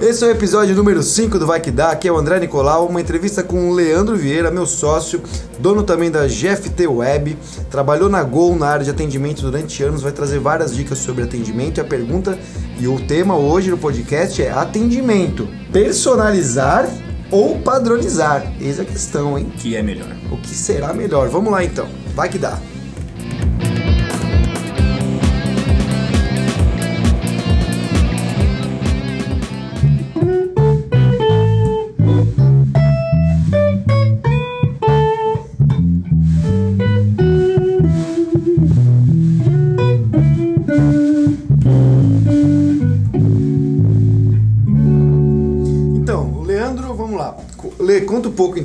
Esse é o episódio número 5 do Vai Que Dá, aqui é o André Nicolau, uma entrevista com o Leandro Vieira, meu sócio, dono também da GFT Web, trabalhou na Gol na área de atendimento durante anos, vai trazer várias dicas sobre atendimento e a pergunta e o tema hoje no podcast é atendimento, personalizar ou padronizar? Eis a questão, hein? que é melhor. O que será melhor? Vamos lá então, vai que dá.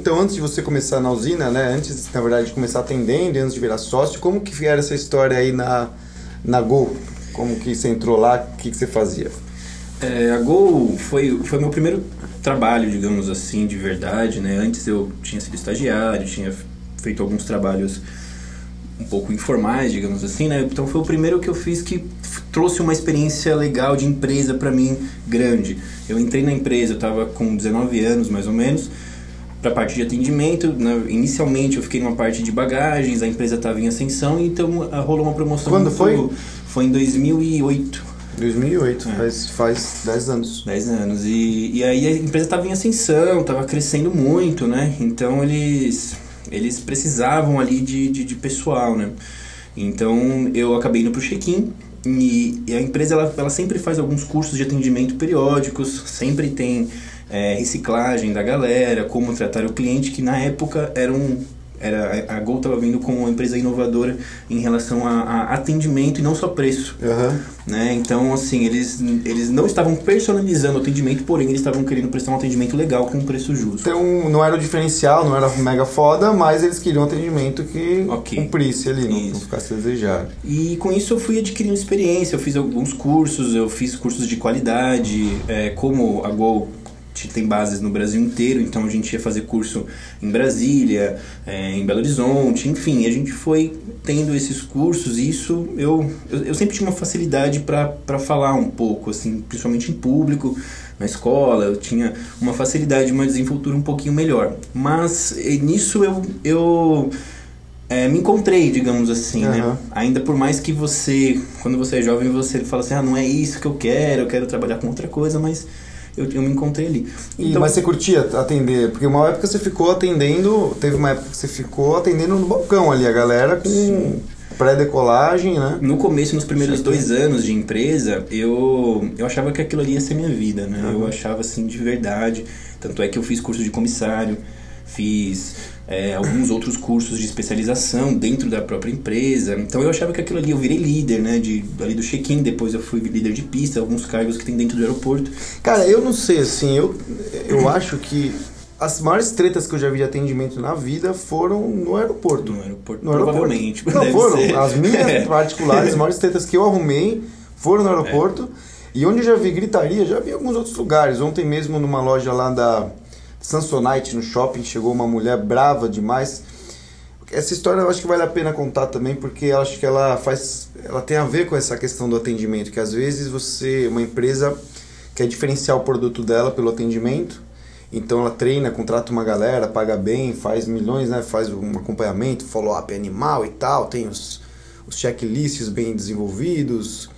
Então, antes de você começar na usina, né? Antes, na verdade, de começar atendendo, antes de virar sócio, como que era essa história aí na, na Gol? Como que você entrou lá, o que, que você fazia? É, a Gol foi foi meu primeiro trabalho, digamos assim, de verdade, né? Antes eu tinha sido estagiário, tinha feito alguns trabalhos um pouco informais, digamos assim, né? Então foi o primeiro que eu fiz que trouxe uma experiência legal de empresa para mim grande. Eu entrei na empresa, eu estava com 19 anos mais ou menos, para a parte de atendimento. né? Inicialmente eu fiquei numa parte de bagagens, a empresa estava em ascensão, então ah, rolou uma promoção. Quando foi? Foi em 2008. 2008, É. faz, faz 10 anos. 10 anos. E, e aí a empresa estava em ascensão, estava crescendo muito, né? Então eles, eles precisavam ali de, de, de pessoal, né? Então eu acabei indo para o check-in e, e a empresa ela, ela sempre faz alguns cursos de atendimento periódicos, sempre tem é, reciclagem da galera, como tratar o cliente, que na época era um. Era, a Gol estava vindo como uma empresa inovadora em relação a, a atendimento e não só preço Aham. né? Então, assim, eles, eles não estavam personalizando o atendimento, porém eles estavam querendo prestar um atendimento legal com um preço justo. Então, não era o diferencial, não era mega foda, mas eles queriam um atendimento que Ok. cumprisse ali, não, não ficasse a desejar. E com isso eu fui adquirindo experiência, eu fiz alguns cursos, eu fiz cursos de qualidade, é, como a Gol te- tem bases no Brasil inteiro, então a gente ia fazer curso em Brasília, é, em Belo Horizonte, enfim, a gente foi tendo esses cursos e isso eu, eu, eu sempre tinha uma facilidade para falar um pouco, assim, principalmente em público, na escola, eu tinha uma facilidade, uma desenvoltura um pouquinho melhor. Mas eh, nisso eu, eu é, me encontrei, digamos assim, né? Aham. Ainda por mais que você, quando você é jovem, você fala assim, ah, não é isso que eu quero, eu quero trabalhar com outra coisa, mas eu, eu me encontrei ali. E, mas você curtia atender? Porque uma época você ficou atendendo, teve uma época que você ficou atendendo no balcão ali, a galera com pré-decolagem, né? No começo, nos primeiros Sim. dois anos de empresa, eu, eu achava que aquilo ali ia ser minha vida, né? Aham. Eu achava assim de verdade. Tanto é que eu fiz curso de comissário, fiz é, alguns outros cursos de especialização dentro da própria empresa. Então eu achava que aquilo ali, eu virei líder, né? De, ali do check-in, depois eu fui líder de pista, alguns cargos que tem dentro do aeroporto. Cara, eu não sei, assim, eu, eu acho que as maiores tretas que eu já vi de atendimento na vida foram no aeroporto. No aeroporto, No aeroporto. provavelmente. Não, foram. ser. As minhas É. particulares, as maiores tretas que eu arrumei foram no aeroporto. E onde eu já vi gritaria, já vi em alguns outros lugares. Ontem mesmo numa loja lá da Samsonite, no shopping, chegou uma mulher brava demais. Essa história eu acho que vale a pena contar também, porque eu acho que ela faz. Ela tem a ver com essa questão do atendimento, que às vezes você, uma empresa, quer diferenciar o produto dela pelo atendimento. Então ela treina, contrata uma galera, paga bem, faz milhões, né? Faz um acompanhamento, follow-up animal e tal, tem os, os checklists bem desenvolvidos,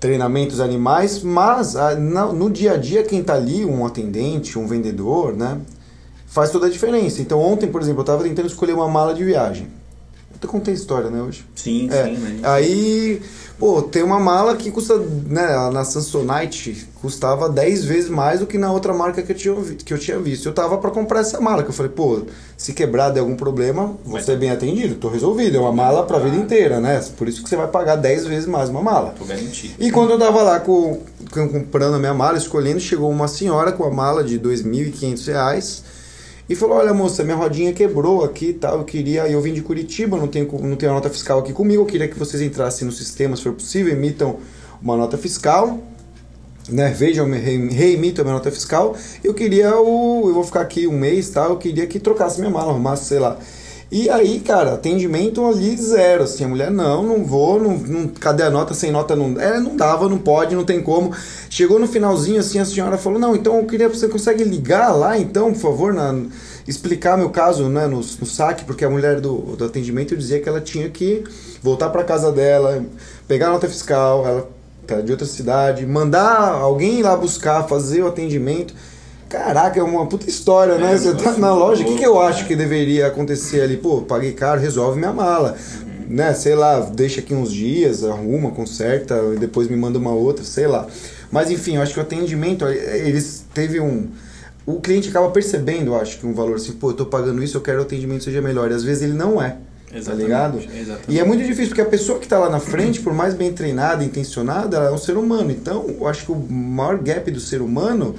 treinamentos animais, mas ah, no dia a dia quem tá ali, um atendente, um vendedor, né? Faz toda a diferença. Então ontem, por exemplo, eu tava tentando escolher uma mala de viagem. Até contei história, né, hoje? Sim, É, sim, né? Aí, pô, tem uma mala que custa, né, na Samsonite custava 10 vezes mais do que na outra marca que eu tinha, que eu tinha visto. Eu tava pra comprar essa mala, que eu falei, pô, se quebrar der algum problema, vou Vai ser bem atendido, tô resolvido. É uma mala pra vida inteira, né? Por isso que você vai pagar 10 vezes mais uma mala. Tô garantido. E quando eu tava lá com, com- comprando a minha mala, escolhendo, chegou uma senhora com a mala de 2.500 reais e falou: Olha, moça, minha rodinha quebrou aqui e tal. Eu queria. Eu vim de Curitiba, não tenho, não tenho a nota fiscal aqui comigo. Eu queria que vocês entrassem no sistema, se for possível, emitam uma nota fiscal. Né, vejam, reemitam minha nota fiscal. Eu queria o. Eu vou ficar aqui um mês, tá? Eu queria que trocasse minha mala, arrumasse, sei lá. E aí, cara, atendimento ali zero, assim, a mulher, não, não vou, não, não, cadê a nota, sem nota não... É, não dava, não pode, não tem como. Chegou no finalzinho, assim, a senhora falou, não, então eu queria, você consegue ligar lá, então, por favor, na, explicar meu caso, né, no, no saque, porque a mulher do, do atendimento dizia que ela tinha que voltar para casa dela, pegar a nota fiscal, ela tá de outra cidade, mandar alguém lá buscar, fazer o atendimento... Caraca, é uma puta história, né? É, Você tá na loja, o que, que eu acho que deveria acontecer ali? Pô, paguei caro, resolve minha mala. Uhum. Né? Sei lá, deixa aqui uns dias, arruma, conserta, e depois me manda uma outra, sei lá. Mas enfim, eu acho que o atendimento, eles teve um. O cliente acaba percebendo, eu acho, que um valor assim, pô, eu tô pagando isso, eu quero que o atendimento seja melhor. E às vezes ele não é. Tá Exatamente, tá ligado? Exatamente. E é muito difícil, porque a pessoa que está lá na frente, por mais bem treinada, intencionada, ela é um ser humano. Então, eu acho que o maior gap do ser humano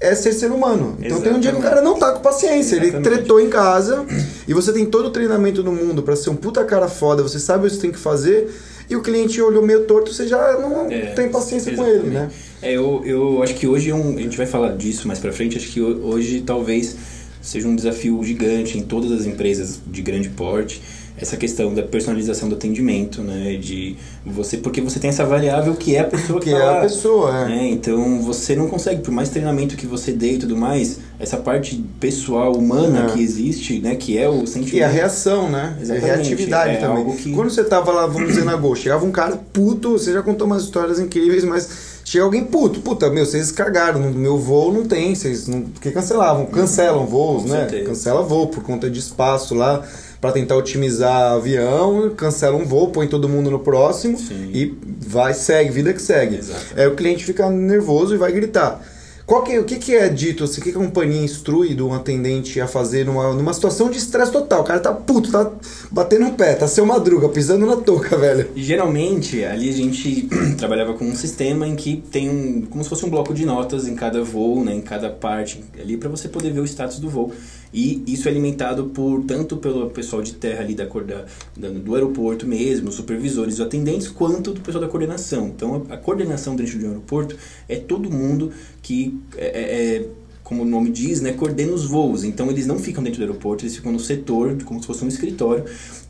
é ser ser humano. Então Exatamente. tem um dia que o cara não tá com paciência. Exatamente. Ele tretou em casa e você tem todo o treinamento do mundo para ser um puta cara foda, você sabe o que você tem que fazer e o cliente olhou meio torto, você já não é, tem paciência exatamente. com ele, né? É, eu, eu acho que hoje é um, a gente vai falar disso mais para frente, acho que hoje talvez seja um desafio gigante em todas as empresas de grande porte essa questão da personalização do atendimento, né? De você, porque você tem essa variável que é a pessoa que, que tá é lá, a pessoa, é. Né? Então você não consegue, por mais treinamento que você dê e tudo mais, essa parte pessoal humana é. que existe, né? Que é o sentimento. E a reação, né? Exatamente. A reatividade é também. Que... Quando você tava lá, vamos dizer, na Gol, chegava um cara puto, você já contou umas histórias incríveis, mas chega alguém puto, puta, meu, vocês cagaram, no meu voo não tem, vocês não, porque cancelavam, cancelam voos, Com né? Certeza. Cancela voo por conta de espaço lá para tentar otimizar avião, cancela um voo, põe todo mundo no próximo Sim. e vai, segue, vida que segue. Exato. Aí o cliente fica nervoso e vai gritar. Qual que, o que, que é dito, assim, o que, que a companhia instrui do um atendente a fazer numa, numa situação de estresse total? O cara tá puto, tá batendo o pé, tá seu madruga, pisando na touca, velho. Geralmente, ali a gente trabalhava com um sistema em que tem um, como se fosse um bloco de notas em cada voo, né, em cada parte, ali para você poder ver o status do voo. E isso é alimentado por tanto pelo pessoal de terra ali da, da do aeroporto mesmo, supervisores, atendentes, quanto do pessoal da coordenação. Então a, a coordenação dentro de um aeroporto é todo mundo que é, é, é como o nome diz, né, coordena os voos. Então eles não ficam dentro do aeroporto, eles ficam no setor, como se fosse um escritório.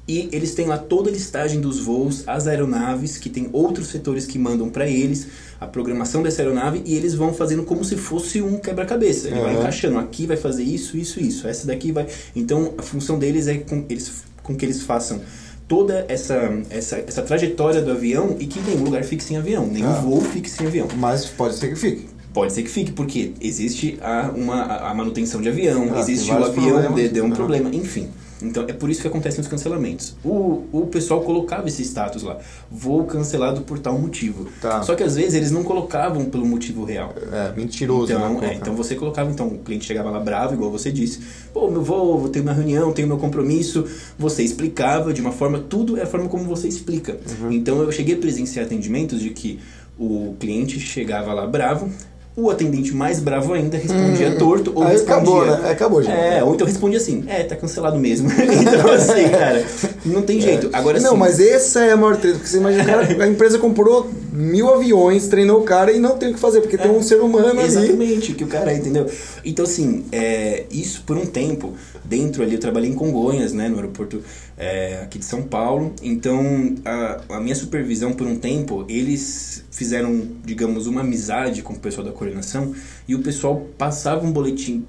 E eles têm lá toda a listagem dos voos, as aeronaves, que tem outros setores que mandam para eles a programação dessa aeronave e eles vão fazendo como se fosse um quebra-cabeça. Ele uhum. vai encaixando, aqui vai fazer isso, isso, isso. Essa daqui vai. Então a função deles é com, eles, com que eles façam toda essa, essa, essa trajetória do avião e que nenhum lugar fique sem avião, nenhum ah. voo fique sem avião. Mas pode ser que fique. Pode ser que fique, porque existe a, uma, a manutenção de avião, ah, existe o avião, deu um problema, enfim. Então é por isso que acontecem os cancelamentos. O, o pessoal colocava esse status lá, voo cancelado por tal motivo. Tá. Só que às vezes eles não colocavam pelo motivo real. É, mentiroso. Então, né, é, então você colocava, então o cliente chegava lá bravo, igual você disse, pô, meu voo, vou ter uma reunião, tenho meu compromisso. Você explicava de uma forma, tudo é a forma como você explica. Uhum. Então eu cheguei a presenciar atendimentos de que o cliente chegava lá bravo, o atendente mais bravo ainda respondia hum, torto ou aí respondia. Acabou, né? Acabou, gente. É, ou então respondia assim: é, tá cancelado mesmo. então, assim, cara, não tem jeito. Agora Não, assim, mas essa é a maior treta, porque você imagina, cara, a empresa comprou mil aviões, treinou o cara e não tem o que fazer, porque é, tem um ser humano exatamente, ali. Exatamente, que o cara, entendeu? Então, assim, é, isso por um tempo, dentro ali, eu trabalhei em Congonhas, né, no aeroporto é, aqui de São Paulo. Então, a, a minha supervisão por um tempo, eles fizeram, digamos, uma amizade com o pessoal da coordenação e o pessoal passava um boletim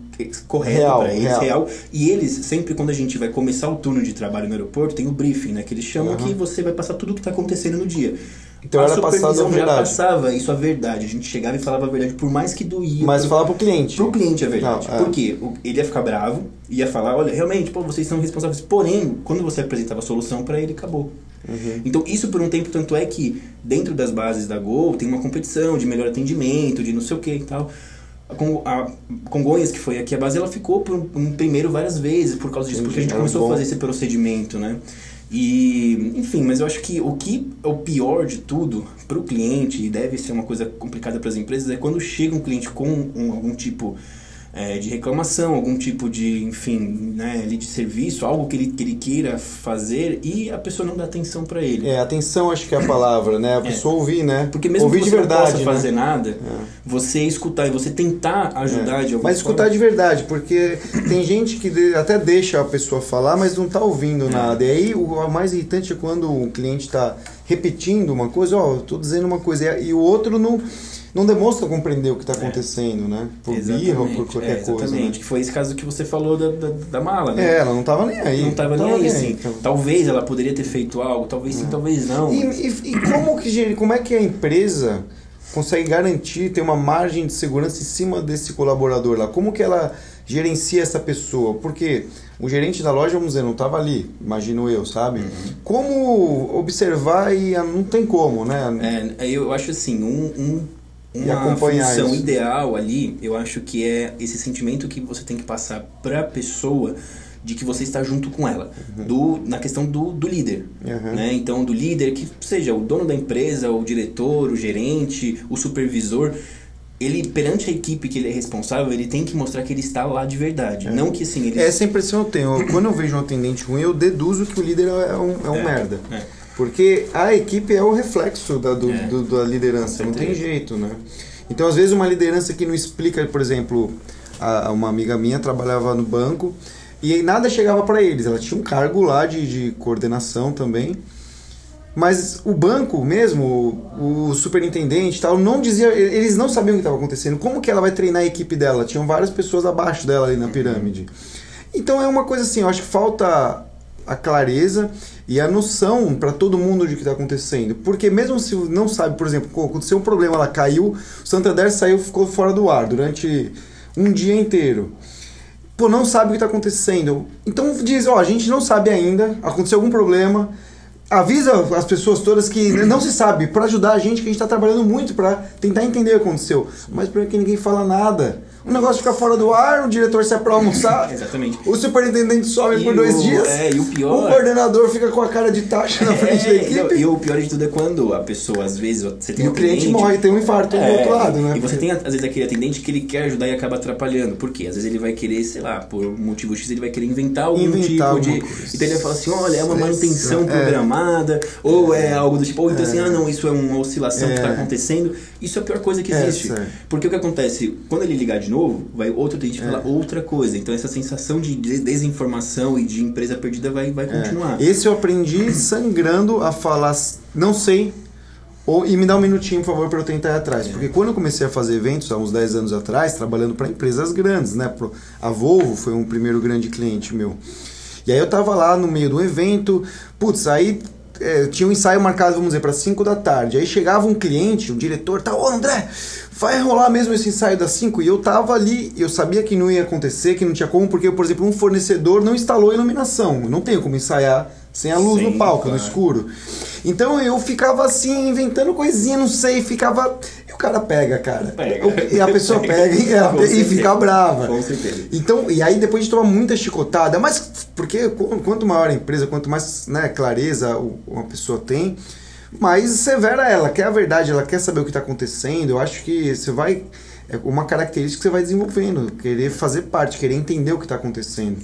correto para eles, real. real. E eles, sempre quando a gente vai começar o turno de trabalho no aeroporto, tem o briefing, né? Que eles chamam uhum. que você vai passar tudo o que está acontecendo no dia. Então a era passado a verdade. já passava isso a verdade. A gente chegava e falava a verdade, por mais que doía. Mas pro... falava pro cliente. Pro cliente a verdade. Não, é. Por quê? Ele ia ficar bravo, ia falar, olha, realmente, pô, vocês são responsáveis. Porém, quando você apresentava a solução para ele, acabou. Uhum. Então, isso por um tempo, tanto é que dentro das bases da Gol tem uma competição de melhor atendimento, de não sei o que e tal. A Congonhas, que foi aqui a base, ela ficou por um, primeiro várias vezes por causa disso, porque a gente começou a fazer esse procedimento, né? E, enfim, mas eu acho que o que é o pior de tudo para o cliente, e deve ser uma coisa complicada para as empresas, é quando chega um cliente com um, algum tipo é, de reclamação, algum tipo de, enfim, né, ali de serviço, algo que ele, que ele queira fazer e a pessoa não dá atenção para ele. É, atenção acho que é a palavra, né? A pessoa ouvir, né? Porque mesmo ouvir que você de verdade, não possa né? fazer nada, você escutar e você tentar ajudar de alguma Mas escutar forma. de verdade, porque tem gente que até deixa a pessoa falar, mas não tá ouvindo É. nada. E aí o mais irritante é quando o cliente está repetindo uma coisa, ó, eu tô dizendo uma coisa, e e o outro não, não demonstra compreender o que está acontecendo, né? Por birra ou por qualquer é, coisa. Exatamente, Né? que foi esse caso que você falou da, da, da mala, né? É, ela não tava nem aí. Não tava nem aí, assim. então. Talvez ela poderia ter feito algo, talvez sim, talvez não. E, mas- e- e como, que, como é que a empresa consegue garantir, ter uma margem de segurança em cima desse colaborador lá? Como que ela gerencia essa pessoa? Porque o gerente da loja, vamos dizer, não estava ali, imagino eu, sabe? Como observar e ah, não tem como, né? É, eu acho assim, um, um- uma função isso. ideal ali, eu acho que é esse sentimento que você tem que passar pra pessoa de que você está junto com ela, do, na questão do, do líder. Uhum. Né? Então, do líder, que seja o dono da empresa, o diretor, o gerente, o supervisor, ele, perante a equipe que ele é responsável, ele tem que mostrar que ele está lá de verdade. Não que assim, ele... É essa impressão eu tenho. Quando eu vejo um atendente ruim, eu deduzo que o líder é um, é um É, merda. é. Porque a equipe é o reflexo da, do, É. do- da liderança, não tem jeito, né? Então, às vezes, uma liderança que não explica, por exemplo, a, uma amiga minha trabalhava no banco e aí nada chegava para eles. Ela tinha um cargo lá de, de coordenação também. Mas o banco mesmo, o, o superintendente e tal, não dizia, eles não sabiam o que estava acontecendo. Como que ela vai treinar a equipe dela? Tinham várias pessoas abaixo dela ali na pirâmide. Então é uma coisa assim, eu acho que falta a clareza e a noção para todo mundo de que está acontecendo. Porque mesmo se não sabe, por exemplo, aconteceu um problema, ela caiu, o Santander saiu, ficou fora do ar durante um dia inteiro. Pô, não sabe o que está acontecendo. Então diz, ó, a gente não sabe ainda, aconteceu algum problema. Avisa as pessoas todas que não se sabe, para ajudar a gente, que a gente está trabalhando muito para tentar entender o que aconteceu. Mas por que ninguém fala nada? O negócio fica fora do ar, o diretor sai para almoçar, Exatamente. o superintendente some E por dois o- dias. é, e o pior- O coordenador fica com a cara de taxa na frente da É, equipe. e, e o pior de tudo é quando a pessoa, às vezes, você tem E um o cliente cliente- morre, tem um infarto do É, outro lado, né? E você tem, às vezes, aquele atendente que ele quer ajudar e acaba atrapalhando. Por quê? Às vezes ele vai querer, sei lá, por um motivo X, ele vai querer inventar algum Inventar tipo de. coisa. Então ele vai falar assim: olha, é uma manutenção É. programada, ou é algo do tipo, ou então assim, ah, não, isso é uma oscilação que É. está acontecendo. Isso é a pior coisa que É, existe. Porque o que acontece? Quando ele ligar de novo, vai outro atendente É. falar outra coisa. Então essa sensação de de- desinformação e de empresa perdida vai, vai continuar. É. Esse eu aprendi sangrando a falar, não sei, ou, e me dá um minutinho, por favor, para eu tentar ir atrás. Porque quando eu comecei a fazer eventos, há uns 10 anos atrás, trabalhando para empresas grandes, né? A Volvo foi um primeiro grande cliente meu. E aí eu tava lá no meio do evento, putz, aí é, tinha um ensaio marcado, vamos dizer, para 5 da tarde. Aí chegava um cliente, um diretor, tá, ô André, vai rolar mesmo esse ensaio das 5? E eu tava ali, eu sabia que não ia acontecer, que não tinha como, porque, por exemplo, um fornecedor não instalou iluminação. Eu não tenho como ensaiar sem a luz Sim, no palco, no claro. escuro. Então eu ficava assim, inventando coisinha, não sei, ficava. E o cara pega, cara. Pega. E a pessoa pega e, ela- e fica brava. Com certeza. Então, e aí depois de tomar muita chicotada, mas porque qu- quanto maior a empresa, quanto mais né, clareza uma pessoa tem, mais severa ela, quer a verdade, ela quer saber o que está acontecendo. Eu acho que você vai. É uma característica que você vai desenvolvendo, querer fazer parte, querer entender o que está acontecendo.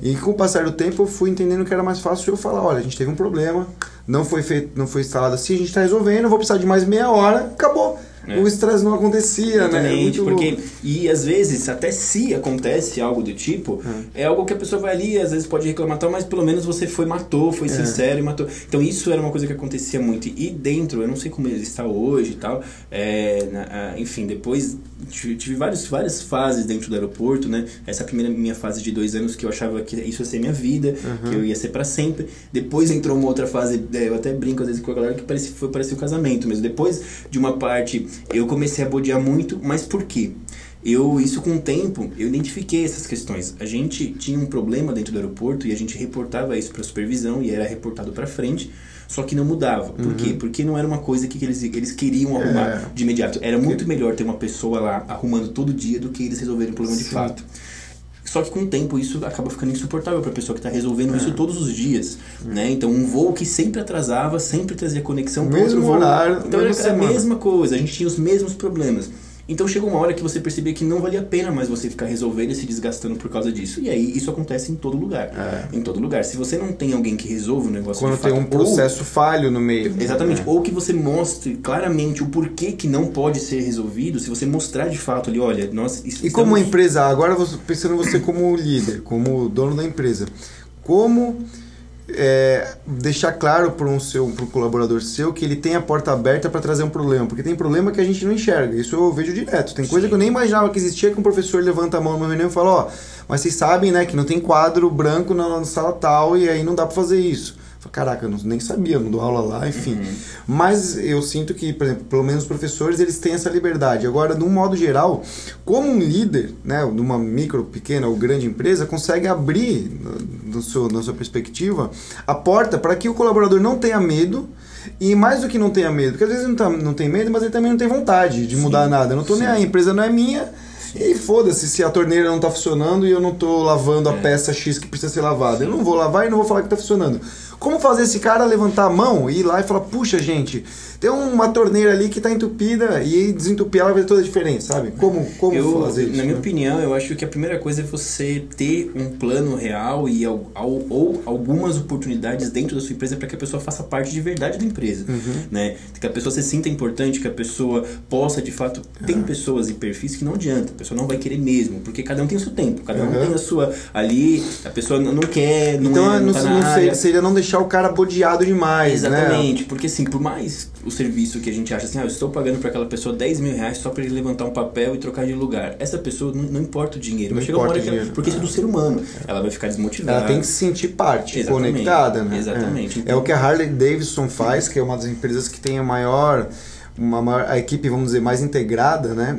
E com o passar do tempo eu fui entendendo que era mais fácil eu falar, olha, a gente teve um problema, não foi feito, não foi instalado assim, a gente está resolvendo, vou precisar de mais meia hora, acabou. É. O estresse não acontecia, né? É Exatamente, porque louco. e às vezes até se acontece algo do tipo, é algo que a pessoa vai ali, às vezes pode reclamar, tal, mas pelo menos você foi matou, foi É. sincero e matou. Então isso era uma coisa que acontecia muito e dentro, eu não sei como ele está hoje e tal, é, na- enfim, depois tive, tive vários, várias fases dentro do aeroporto, né? Essa primeira minha fase de dois anos que eu achava que isso ia ser minha vida, que eu ia ser para sempre. Depois entrou uma outra fase, é, eu até brinco às vezes com a galera que parecia, foi parecia o casamento mesmo. Depois de uma parte, eu comecei a bodear muito, mas por quê? Eu, isso com o tempo, eu identifiquei essas questões. A gente tinha um problema dentro do aeroporto e a gente reportava isso para supervisão e era reportado para frente, só que não mudava. Por quê? Porque não era uma coisa que eles, eles queriam arrumar É. de imediato. Era muito melhor ter uma pessoa lá arrumando todo dia do que eles resolverem o problema de Sim. fato. Só que com o tempo isso acaba ficando insuportável para a pessoa que está resolvendo É. isso todos os dias, né? Então um voo que sempre atrasava, sempre trazia conexão Mesmo outro voo. horário, então era a mesma coisa, a gente tinha os mesmos problemas. Então chega uma hora que você percebia que não valia a pena mais você ficar resolvendo e se desgastando por causa disso. E aí isso acontece em todo lugar. É. Em todo lugar. Se você não tem alguém que resolva o negócio Quando tem fato, um processo falho no meio. Ou, exatamente. É. Ou que você mostre claramente o porquê que não pode ser resolvido. Se você mostrar de fato ali, olha, nós E como empresa, agora pensando você como líder, como dono da empresa, como é, deixar claro para um seu um colaborador seu que ele tem a porta aberta para trazer um problema, porque tem problema que a gente não enxerga. Isso eu vejo direto. Tem coisa Sim. que eu nem imaginava que existia que um professor levanta a mão numa reunião e fala, ó, mas vocês sabem, né, que não tem quadro branco na, na sala tal e aí não dá para fazer isso. Eu Caraca, eu nem sabia, não dou aula lá, enfim. Mas eu sinto que, por exemplo, pelo menos os professores, eles têm essa liberdade. Agora, de um modo geral, como um líder, né, de uma micro, pequena ou grande empresa, consegue abrir, no, seu, na sua perspectiva, a porta para que o colaborador não tenha medo e mais do que não tenha medo, porque às vezes não, tá, não tem medo, mas ele também não tem vontade de Sim, mudar nada. Eu não tô nem aí, a empresa não é minha. E foda-se se a torneira não tá funcionando e eu não tô lavando a É. peça X que precisa ser lavada. Eu não vou lavar e não vou falar que tá funcionando. Como fazer esse cara levantar a mão e ir lá e falar, puxa gente, tem uma torneira ali que tá entupida e desentupir ela vai toda a diferença, sabe? Como, como eu, fazer isso? Na minha né? opinião, eu acho que a primeira coisa é você ter um plano real e al- al- ou algumas oportunidades dentro da sua empresa para que a pessoa faça parte de verdade da empresa, Uhum. né? Que a pessoa se sinta importante, que a pessoa possa de fato. Tem pessoas e perfis que não adianta, a pessoa não vai querer mesmo, porque cada um tem o seu tempo, cada um Uhum. tem a sua ali, a pessoa não quer, não Então é, não não, tá não área. seria não deixar o cara bodeado demais, né? Exatamente, porque assim, por mais o serviço que a gente acha assim, ah, eu estou pagando para aquela pessoa 10 mil reais só para ele levantar um papel e trocar de lugar. Essa pessoa não, não importa o dinheiro, Não vai uma hora que ela, porque isso é do ser humano, ela vai ficar desmotivada. Ela tem que se sentir parte, Exatamente, conectada, né? exatamente. É. Então- É o que a Harley Davidson faz, que é uma das empresas que tem a maior, uma maior, a equipe, vamos dizer, mais integrada, né?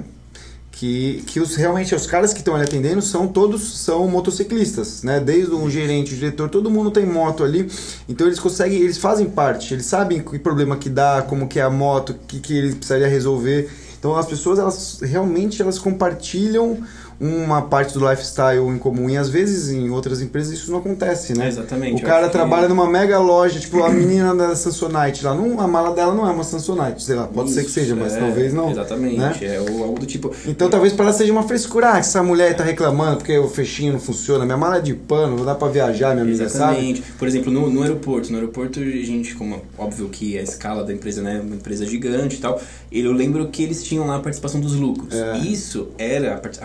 Que, que os, realmente os caras que estão ali atendendo são todos são motociclistas, né? Desde o gerente, o diretor, todo mundo tem moto ali. Então eles conseguem, eles fazem parte, eles sabem que problema que dá, como que é a moto, o que, que eles precisariam resolver. Então as pessoas elas realmente elas compartilham uma parte do lifestyle em comum e às vezes em outras empresas isso não acontece, né? É, exatamente, O cara acho que- trabalha numa mega loja, tipo a menina da Samsonite lá, não, a mala dela não é uma Samsonite, sei lá, pode ser que Isso, seja, mas é, talvez não. Exatamente, né? é algo do tipo. Então talvez para ela seja uma frescura, ah, essa mulher tá reclamando porque o fechinho não funciona, minha mala é de pano, não dá para viajar, minha amiga, sabe? Exatamente. Por exemplo, no, no aeroporto. No aeroporto, a gente, como óbvio que a escala da empresa né, é uma empresa gigante e tal, eu lembro que eles tinham lá a participação dos lucros. É. Isso era a, part-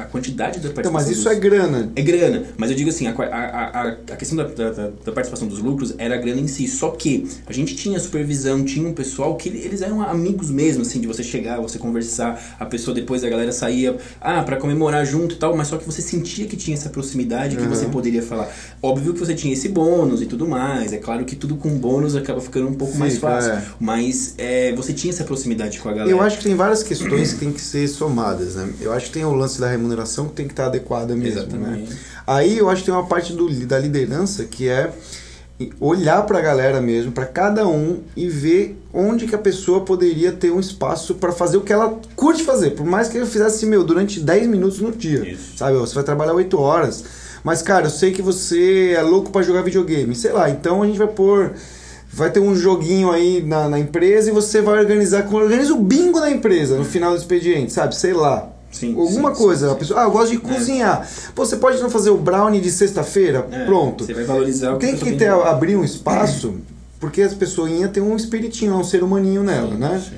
a quantidade da participação Então, mas isso dos- é grana. É grana, mas eu digo assim, a, a, a, a questão da, da, da- participação dos lucros era a grana em si, só que a gente tinha supervisão, tinha um pessoal que ele- eles eram amigos mesmo, assim, de você chegar, você conversar, a pessoa depois a galera saía, ah, pra comemorar junto e tal, mas só que você sentia que tinha essa proximidade que Uhum. você poderia falar. Óbvio que você tinha esse bônus e tudo mais, é claro que tudo com bônus acaba ficando um pouco mais Fica, fácil, é. mas é, você tinha essa proximidade com a galera. Eu acho que tem várias questões que tem que ser somadas, né? Eu acho que tem o lance da remuneração que tem que estar adequada mesmo, né? Aí eu acho que tem uma parte do, da liderança que é olhar pra galera mesmo, pra cada um e ver onde que a pessoa poderia ter um espaço pra fazer o que ela curte fazer, por mais que ele fizesse meu durante 10 minutos no dia, Isso. sabe? Você vai trabalhar 8 horas, mas cara, eu sei que você é louco pra jogar videogame, sei lá, então a gente vai pôr vai ter um joguinho aí na, na empresa e você vai organizar, organiza o bingo da empresa no final do expediente, sabe? Sei lá. Sim, Alguma sim, coisa. sim, A pessoa, ah, eu gosto de cozinhar. Pô, você pode não fazer o brownie de sexta-feira? É, Pronto. Você vai valorizar o que Tem que ter, abrir um espaço, porque as pessoinhas têm um espiritinho, um ser humaninho nela, né? sim.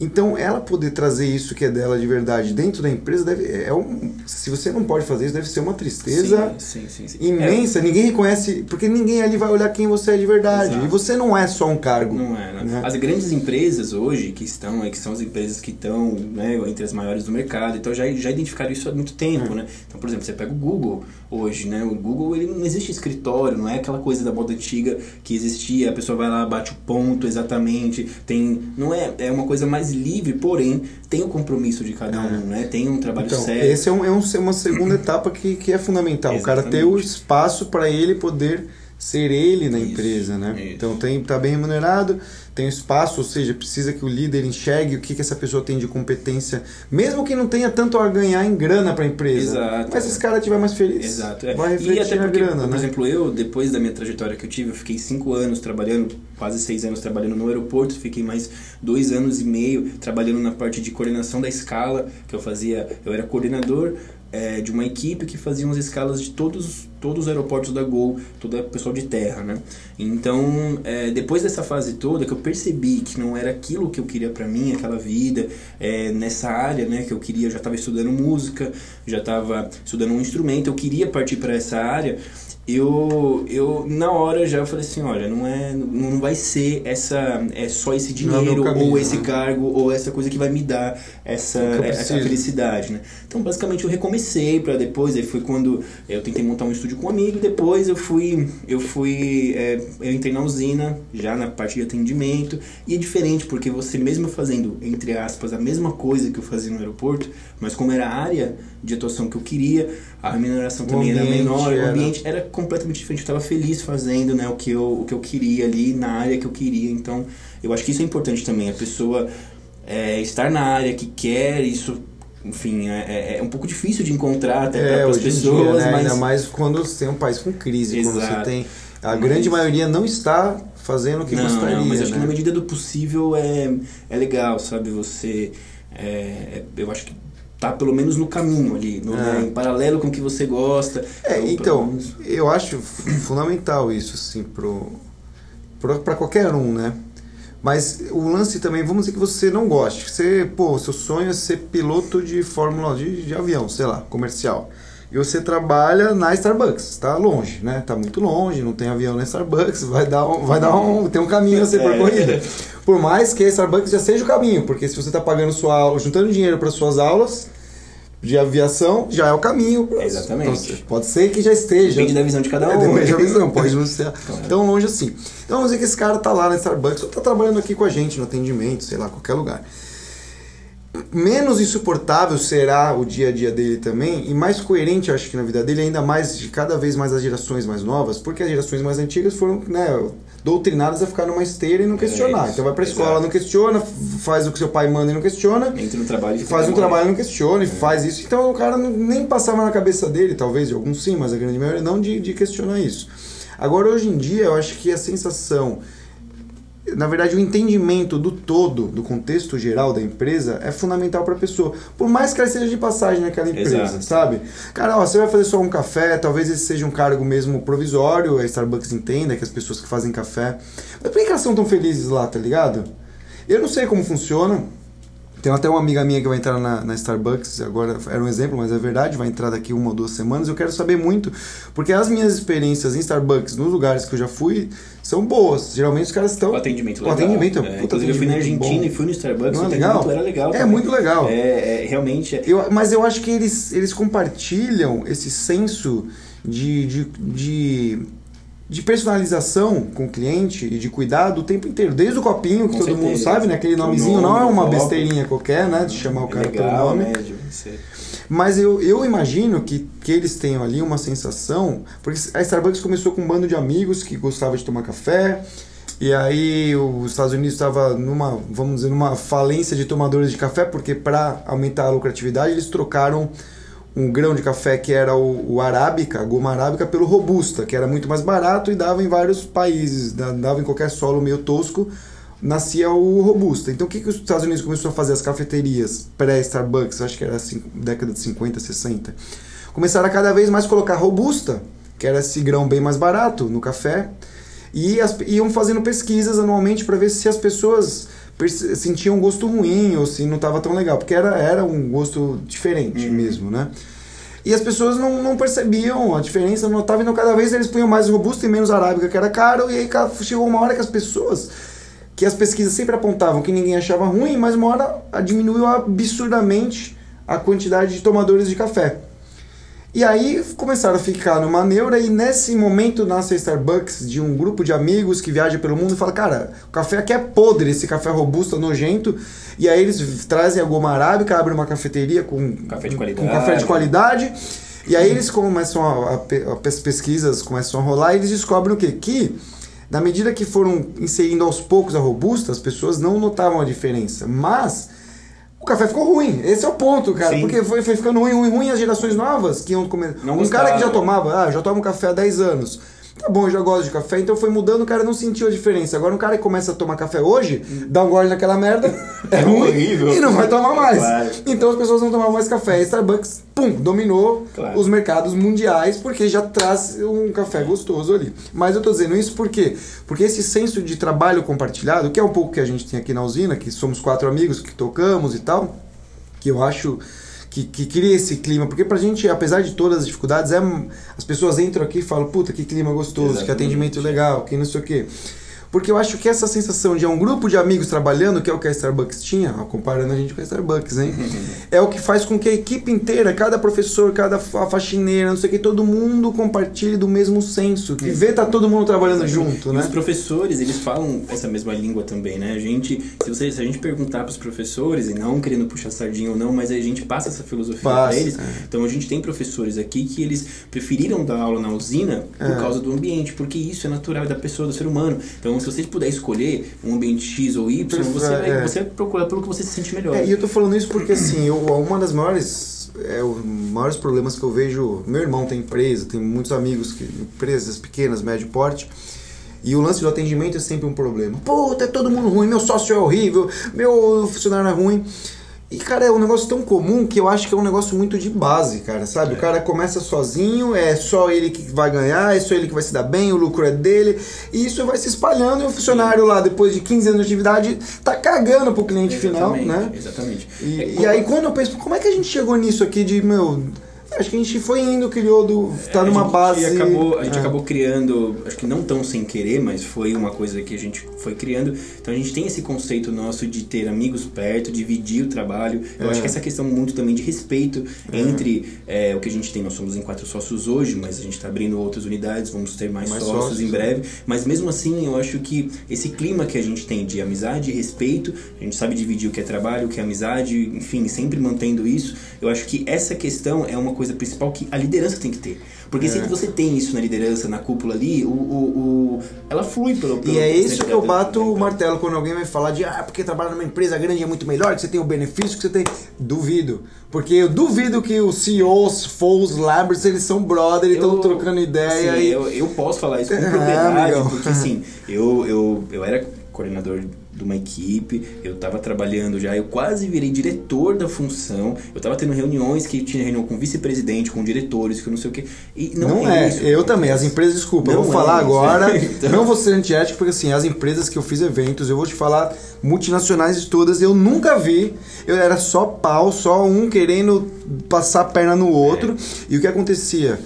Então, ela poder trazer isso que é dela de verdade dentro da empresa, deve, é um, se você não pode fazer isso, deve ser uma tristeza Sim, sim, sim, sim. imensa. Ninguém reconhece, porque ninguém ali vai olhar quem você é de verdade. Exato. E você não é só um cargo. Não é, né? né? As grandes empresas hoje que estão, que são as empresas que estão né, entre as maiores do mercado, então já, já identificaram isso há muito tempo, É. né? Então, por exemplo, você pega o Google hoje, né? O Google ele não existe escritório, não é aquela coisa da moda antiga que existia, a pessoa vai lá, bate o ponto exatamente, tem. Não é, é uma coisa mais livre, porém tem o compromisso de cada um, né? Tem um trabalho Então, sério. esse é, um, é um- uma segunda etapa que, que é fundamental. O cara ter o Exatamente. espaço para ele poder ser ele na Isso, empresa, né? isso. Então tem tá bem remunerado, tem espaço, ou seja, precisa que o líder enxergue o que, que essa pessoa tem de competência, mesmo que não tenha tanto a ganhar em grana para a empresa. Exato, mas é. se esse cara estiver mais feliz, Exato. É. vai E refletir até na porque, grana, por né? exemplo, eu, depois da minha trajetória que eu tive, eu fiquei cinco anos trabalhando, quase seis anos trabalhando no aeroporto, fiquei mais dois anos e meio trabalhando na parte de coordenação da escala, que eu fazia, eu era coordenador é, de uma equipe que fazia as escalas de todos, todos os aeroportos da Gol, todo o pessoal de terra, né? Então, é, depois dessa fase toda, que eu percebi que não era aquilo que eu queria para mim, aquela vida, é, nessa área, né, que eu queria, eu já estava estudando música, já estava estudando um instrumento, eu queria partir para essa área, eu, eu na hora já falei assim, olha, não é, não vai ser essa, é só esse é dinheiro caminho, ou esse né? cargo ou essa coisa que vai me dar essa, eu essa felicidade, né? Então, basicamente, eu recomecei para depois, aí foi quando eu tentei montar um estúdio com um amigo, depois eu fui, eu fui, é, eu entrei na usina, já na parte de atendimento, e é diferente, porque você mesmo fazendo, entre aspas, a mesma coisa que eu fazia no aeroporto, mas como era a área de atuação que eu queria, a remuneração também era menor, era- o ambiente era completamente diferente, eu estava feliz fazendo, né, o que eu, o que eu queria ali, na área que eu queria, então, eu acho que isso é importante também, a pessoa é, estar na área que quer, isso, enfim, é, é um pouco difícil de encontrar até É, para as pessoas, dia, né? mas ainda mais quando você tem um país com crise, quando você Exato. tem... A Mas- grande maioria não está fazendo o que não, gostaria, não, mas acho que né? na medida do possível é, é legal, sabe? Você, é, é- eu acho que tá pelo menos no caminho ali, no, É. né, em paralelo com o que você gosta. É, Então, então, menos- eu acho fu- fundamental isso, assim, pro, pro, pra qualquer um, né? Mas o lance também, vamos dizer que você não goste. Você, pô, seu sonho é ser piloto de Fórmula de, de avião, sei lá, comercial. E você trabalha na Starbucks, tá longe, né? Tá muito longe, não tem avião na Starbucks, vai dar um, vai dar um, tem um caminho a ser É. percorrido. Por mais que a Starbucks já seja o caminho, porque se você tá pagando sua aula, juntando dinheiro para suas aulas de aviação, já é o caminho. Exatamente. Então, pode ser que já esteja. Depende da visão de cada É, um. depende da visão, pode não ser tão longe assim. Então vamos dizer que esse cara tá lá na Starbucks ou tá trabalhando aqui com a gente no atendimento, sei lá, qualquer lugar. Menos insuportável será o dia a dia dele também, e mais coerente, acho que na vida dele, ainda mais de cada vez mais as gerações mais novas, porque as gerações mais antigas foram né, doutrinadas a ficar numa esteira e não questionar. isso, então vai pra escola, exato. não questiona, faz o que seu pai manda e não questiona, Entra no trabalho e faz um trabalho e não questiona, e faz isso. Então o cara não- nem passava na cabeça dele, talvez, de alguns sim, mas a grande maioria não, de, de questionar isso. Agora, hoje em dia, eu acho que a sensação, na verdade, o entendimento do todo, do contexto geral da empresa, é fundamental para a pessoa. Por mais que ela seja de passagem naquela empresa, Exato. sabe? Cara, ó, você vai fazer só um café, talvez esse seja um cargo mesmo provisório, a Starbucks entenda que as pessoas que fazem café. Mas por que elas são tão felizes lá, tá ligado? Eu não sei como funciona. Tem até uma amiga minha que vai entrar na, na Starbucks, agora era um exemplo, mas é verdade, vai entrar daqui uma ou duas semanas. Eu quero saber muito, porque as minhas experiências em Starbucks, nos lugares que eu já fui, são boas. Geralmente os caras estão. O atendimento O legal. atendimento é É, puta inclusive eu fui na atendimento Argentina bom. e fui no Starbucks, Não é o legal? atendimento era legal É também. muito legal. É, é, realmente... é- Eu, mas eu acho que eles, eles compartilham esse senso de, de, de, de personalização com o cliente e de cuidado o tempo inteiro. Desde o copinho, que Com todo mundo certeza. sabe, né? Aquele O nomezinho nome não é uma besteirinha qualquer, né? De chamar o é cara legal, pelo nome. né, de você- Mas eu, eu imagino que, que eles tenham ali uma sensação. Porque a Starbucks começou com um bando de amigos que gostavam de tomar café. E aí os Estados Unidos estava numa, vamos dizer, numa falência de tomadores de café, porque para aumentar a lucratividade eles trocaram um grão de café que era o, o arábica, a goma arábica, pelo robusta, que era muito mais barato e dava em vários países, da- dava em qualquer solo meio tosco, nascia o robusta. Então o que, que os Estados Unidos começou a fazer? As cafeterias pré-Starbucks, acho que era década de 50, 60, começaram a cada vez mais colocar robusta, que era esse grão bem mais barato no café, e as, iam fazendo pesquisas anualmente para ver se as pessoas sentiam um gosto ruim ou se não estava tão legal, porque era, era um gosto diferente mesmo, né? E as pessoas não, não percebiam a diferença, não notavam, então cada vez eles punham mais robusto e menos arábica, que era caro, e aí chegou uma hora que as pessoas, que as pesquisas sempre apontavam que ninguém achava ruim, mas uma hora a- diminuiu absurdamente a quantidade de tomadores de café. E aí começaram a ficar numa neura e nesse momento nasce a Starbucks de um grupo de amigos que viaja pelo mundo e fala, cara, o café aqui é podre, esse café robusto, nojento. E aí eles trazem a goma arábica, abrem uma cafeteria com Café de com qualidade. café de qualidade. E aí eles começam a, a pe- as pesquisas começam a rolar e eles descobrem o quê? Que na medida que foram inserindo aos poucos a robusta, as pessoas não notavam a diferença. Mas o café ficou ruim. Esse é o ponto, cara. Sim. Porque foi, foi ficando ruim, ruim, ruim as gerações novas que iam comer. Não um cara que já gostava. tomava, ah, já toma café há 10 anos. Tá bom, eu já gosto de café, então foi mudando, o cara não sentiu a diferença. Agora um cara que começa a tomar café hoje, dá um gole naquela merda, é ruim horrível. e não vai tomar mais. Claro. Então as pessoas não tomavam mais café. A Starbucks, pum, dominou Claro. os mercados mundiais porque já traz um café gostoso ali. Mas eu tô dizendo isso por quê? Porque esse senso de trabalho compartilhado, que é um pouco que a gente tem aqui na usina, que somos quatro amigos que tocamos e tal, que eu acho que, que cria esse clima, porque pra gente, apesar de todas as dificuldades, é, as pessoas entram aqui e falam, puta, que clima gostoso, que Exatamente. atendimento legal, que não sei o quê. Porque eu acho que essa sensação de é um grupo de amigos trabalhando, que é o que a Starbucks tinha, ó, comparando a gente com a Starbucks, hein? é o que faz com que a equipe inteira, cada professor, cada fa- faxineira, não sei o que, todo mundo compartilhe do mesmo senso. Que vê tá todo mundo trabalhando junto, E né? os professores, eles falam essa mesma língua também, né? A gente, se, você, se a gente perguntar para os professores, e não querendo puxar sardinha ou não, mas a gente passa essa filosofia para eles. é. Então a gente tem professores aqui que eles preferiram dar aula na usina por É. causa do ambiente, porque isso é natural é da pessoa, do ser humano. Então se você puder escolher um ambiente X ou Y, você vai, é. você vai procurar pelo que você se sente melhor. É, e eu tô falando isso porque, assim, eu, uma das maiores, é, os maiores problemas que eu vejo. Meu irmão tem empresa, tem muitos amigos, que, empresas pequenas, médio porte. E o lance do atendimento é sempre um problema. Puta, é todo mundo ruim, meu sócio é horrível, meu funcionário é ruim. E, cara, é um negócio tão comum que eu acho que é um negócio muito de base, cara, sabe? O cara começa sozinho, é só ele que vai ganhar, é só ele que vai se dar bem, o lucro é dele. E isso vai se espalhando e o funcionário lá, depois de 15 anos de atividade, tá cagando pro cliente final, Exatamente, né? Exatamente. E, É, e aí quando eu penso, como é que a gente chegou nisso aqui de, meu, acho que a gente foi indo, criou, do, tá É, numa gente base... Acabou, a gente é. acabou criando, acho que não tão sem querer, mas foi uma coisa que a gente foi criando. Então a gente tem esse conceito nosso de ter amigos perto, dividir o trabalho. Eu É. acho que essa questão muito também de respeito entre é, o que a gente tem. Nós somos em quatro sócios hoje, mas a gente está abrindo outras unidades, vamos ter mais, Mais sócios, sócios, em né? breve. Mas mesmo assim, eu acho que esse clima que a gente tem de amizade e respeito, a gente sabe dividir o que é trabalho, o que é amizade, enfim, sempre mantendo isso. Eu acho que essa questão é uma coisa principal que a liderança tem que ter. Porque É. se você tem isso na liderança, na cúpula ali, o, o, o- ela flui pelo, pelo E é pelo isso que eu bato o martelo quando alguém vai falar de ah, porque trabalhar numa empresa grande é muito melhor, que você tem o benefício que você tem. Duvido. Porque eu duvido que os CEOs, Foles, Labs, eles são brother e estão trocando ideia assim, e. eu, eu posso falar isso com Ah, propriedade, amigão. porque assim, eu, eu, eu era coordenador de uma equipe, eu tava trabalhando já, eu quase virei diretor da função, eu tava tendo reuniões que tinha reunião com vice-presidente, com diretores, que eu não sei o que. E não, Não, é, isso que eu também. As empresas, desculpa, eu Não vou é falar isso. agora. Então- Não vou ser antiético, porque assim, as empresas que eu fiz eventos, eu vou te falar, multinacionais de todas, eu nunca vi. Eu era só pau, só um querendo passar a perna no outro. E o que acontecia?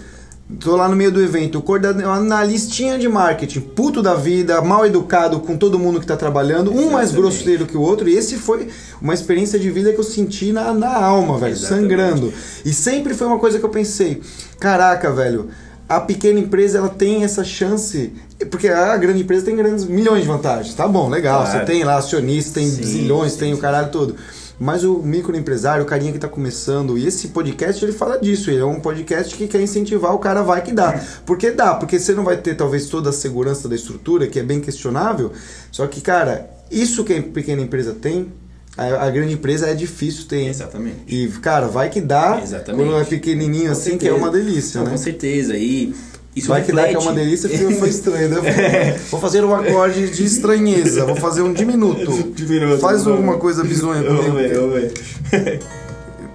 Tô lá no meio do evento, o coordenador, analistinha de marketing, puto da vida, mal educado com todo mundo que tá trabalhando, um mais Exatamente. grosseiro que o outro, e esse foi uma experiência de vida que eu senti na, na alma, velho, Exatamente. sangrando. E sempre foi uma coisa que eu pensei, caraca, velho, a pequena empresa ela tem essa chance, porque a grande empresa tem grandes milhões de vantagens. Tá bom, legal, Claro. você tem lá acionista, tem Sim, zilhões, sim, tem o sim. caralho todo. Mas o microempresário, o carinha que tá começando, e esse podcast ele fala disso, ele é um podcast que quer incentivar o cara vai que dá. Porque dá, porque você não vai ter talvez toda a segurança da estrutura, que é bem questionável. Só que, cara, isso que a pequena empresa tem, a, grande empresa é difícil ter. Exatamente. E, cara, vai que dá Exatamente. quando é pequenininho Com assim, que é certeza. uma delícia, Não, né? Com certeza. E isso Vai que dá que é reflete- uma delícia, foi, foi estranho, né? Vou fazer um acorde de estranheza, vou fazer um diminuto. Diminuto, Faz alguma coisa bizonha Vamos ver, vamos ver.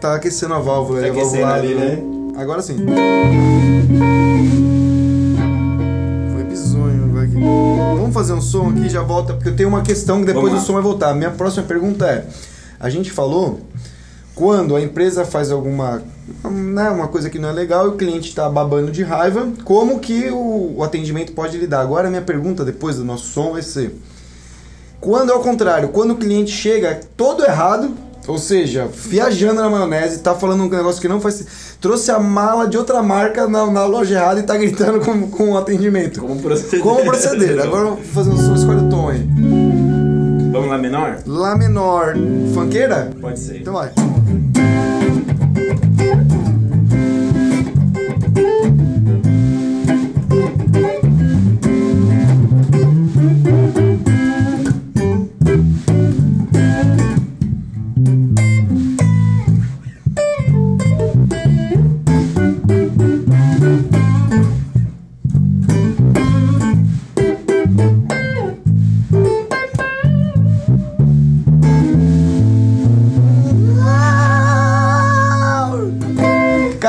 Tá aquecendo a válvula, Tá a aquecendo válvula ali, né? Agora sim. Foi bizonho, vai aqui. Vamos fazer um som aqui, já volta, porque eu tenho uma questão que depois o som vai voltar. Minha próxima pergunta é: a gente falou quando a empresa faz alguma né, uma coisa que não é legal e o cliente está babando de raiva, como que o, o atendimento pode lidar? Agora minha pergunta depois do nosso som vai ser: quando é o contrário, quando o cliente chega todo errado, ou seja, viajando na maionese, tá falando um negócio que não faz trouxe a mala de outra marca na, na loja errada e tá gritando com, com o atendimento. Como proceder? Como proceder? Agora vou fazer um som, escolhe o tom aí. Vamos lá, menor? Lá menor, funkeira? Pode ser. Então vai.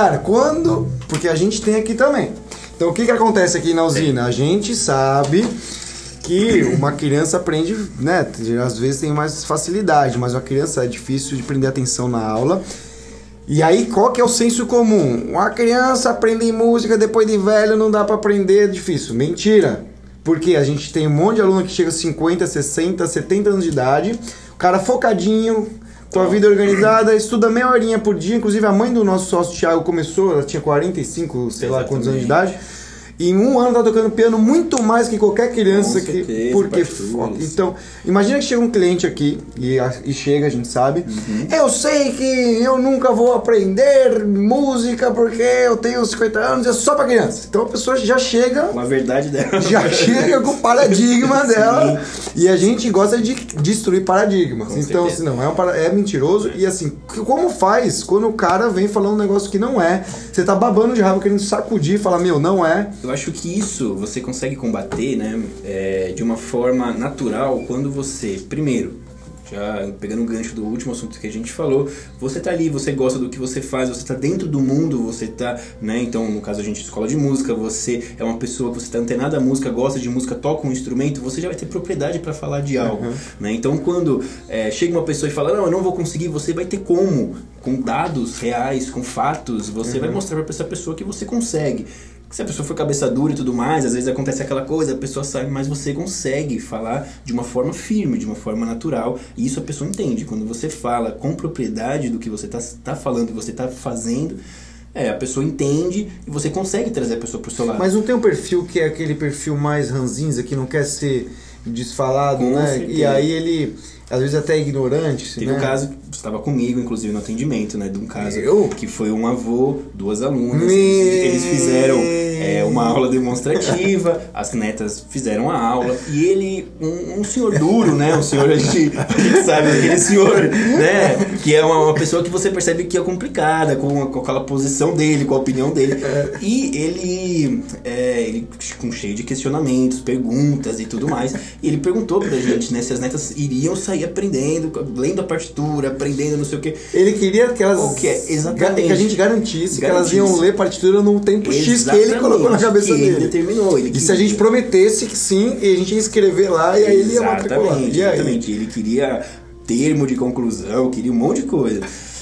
Cara, quando. Porque a gente tem aqui também. Então o que, que acontece aqui na usina? A gente sabe que uma criança aprende, né? Às vezes tem mais facilidade, mas uma criança é difícil de prender atenção na aula. E aí, qual que é o senso comum? Uma criança aprende música depois de velho, não dá para aprender, é difícil. Mentira! Porque a gente tem um monte de aluno que chega a 50, 60, 70 anos de idade, o cara focadinho, com a vida organizada, estuda meia horinha por dia. Inclusive, a mãe do nosso sócio Thiago começou, ela tinha 45, sei lá quantos anos de idade. E em um ano tá tocando piano muito mais que qualquer criança Com que. certeza, Porque. partituras. Então, imagina que chega um cliente aqui, e, a- e chega, a gente sabe. Uhum. Eu sei que eu nunca vou aprender música porque eu tenho 50 anos, é só pra criança. Então a pessoa já chega Com a verdade dela. já chega com o paradigma dela. E a gente gosta de destruir paradigmas. Com então, certeza. assim, não, é, um é mentiroso. E assim, como faz quando o cara vem falando um negócio que não é? Você tá babando de raiva, querendo sacudir e falar, meu, não é. Eu acho que isso você consegue combater, né, é, de uma forma natural quando você, primeiro, já pegando o gancho do último assunto que a gente falou, você tá ali, você gosta do que você faz, você tá dentro do mundo, você tá, né, então no caso a gente escola de música, você é uma pessoa que você tá antenada à música, gosta de música, toca um instrumento, você já vai ter propriedade para falar de algo, né? Então quando é, chega uma pessoa e fala, não, eu não vou conseguir, você vai ter como, com dados reais, com fatos, você vai mostrar para essa pessoa que você consegue. Se a pessoa for cabeça dura e tudo mais, às vezes acontece aquela coisa, a pessoa sabe, mas você consegue falar de uma forma firme, de uma forma natural, e isso a pessoa entende. Quando você fala com propriedade do que você está tá falando, você está fazendo, é, a pessoa entende e você consegue trazer a pessoa pro seu lado. Mas não tem um perfil que é aquele perfil mais ranzinza, que não quer ser desfalado, Com né? certeza. E aí ele, às vezes até é ignorante, Teve né? um caso, estava comigo, inclusive, no atendimento, né? De um caso Eu? que foi um avô, duas alunas. Me- Eles fizeram é, uma aula demonstrativa, as netas fizeram a aula, e ele, um, um senhor duro, né? Um senhor, a gente, a gente sabe, aquele senhor, né? Que é uma, uma pessoa que você percebe que é complicada, com, com aquela posição dele, com a opinião dele. E ele, é, ele com cheio de questionamentos, perguntas e tudo mais. E ele perguntou pra gente, né? Se as netas iriam sair aprendendo, lendo a partitura, aprendendo não sei o quê. Ele queria que elas. O que é? Exatamente. Que a gente garantisse, que elas Garantisse. iam ler partitura no tempo X que ele colocou na cabeça que dele. Ele determinou. Ele E se a gente queria. prometesse que sim, e a gente ia escrever lá e aí ele ia matricular. Exatamente, E aí? exatamente. Ele queria termo de conclusão, queria um monte de coisa.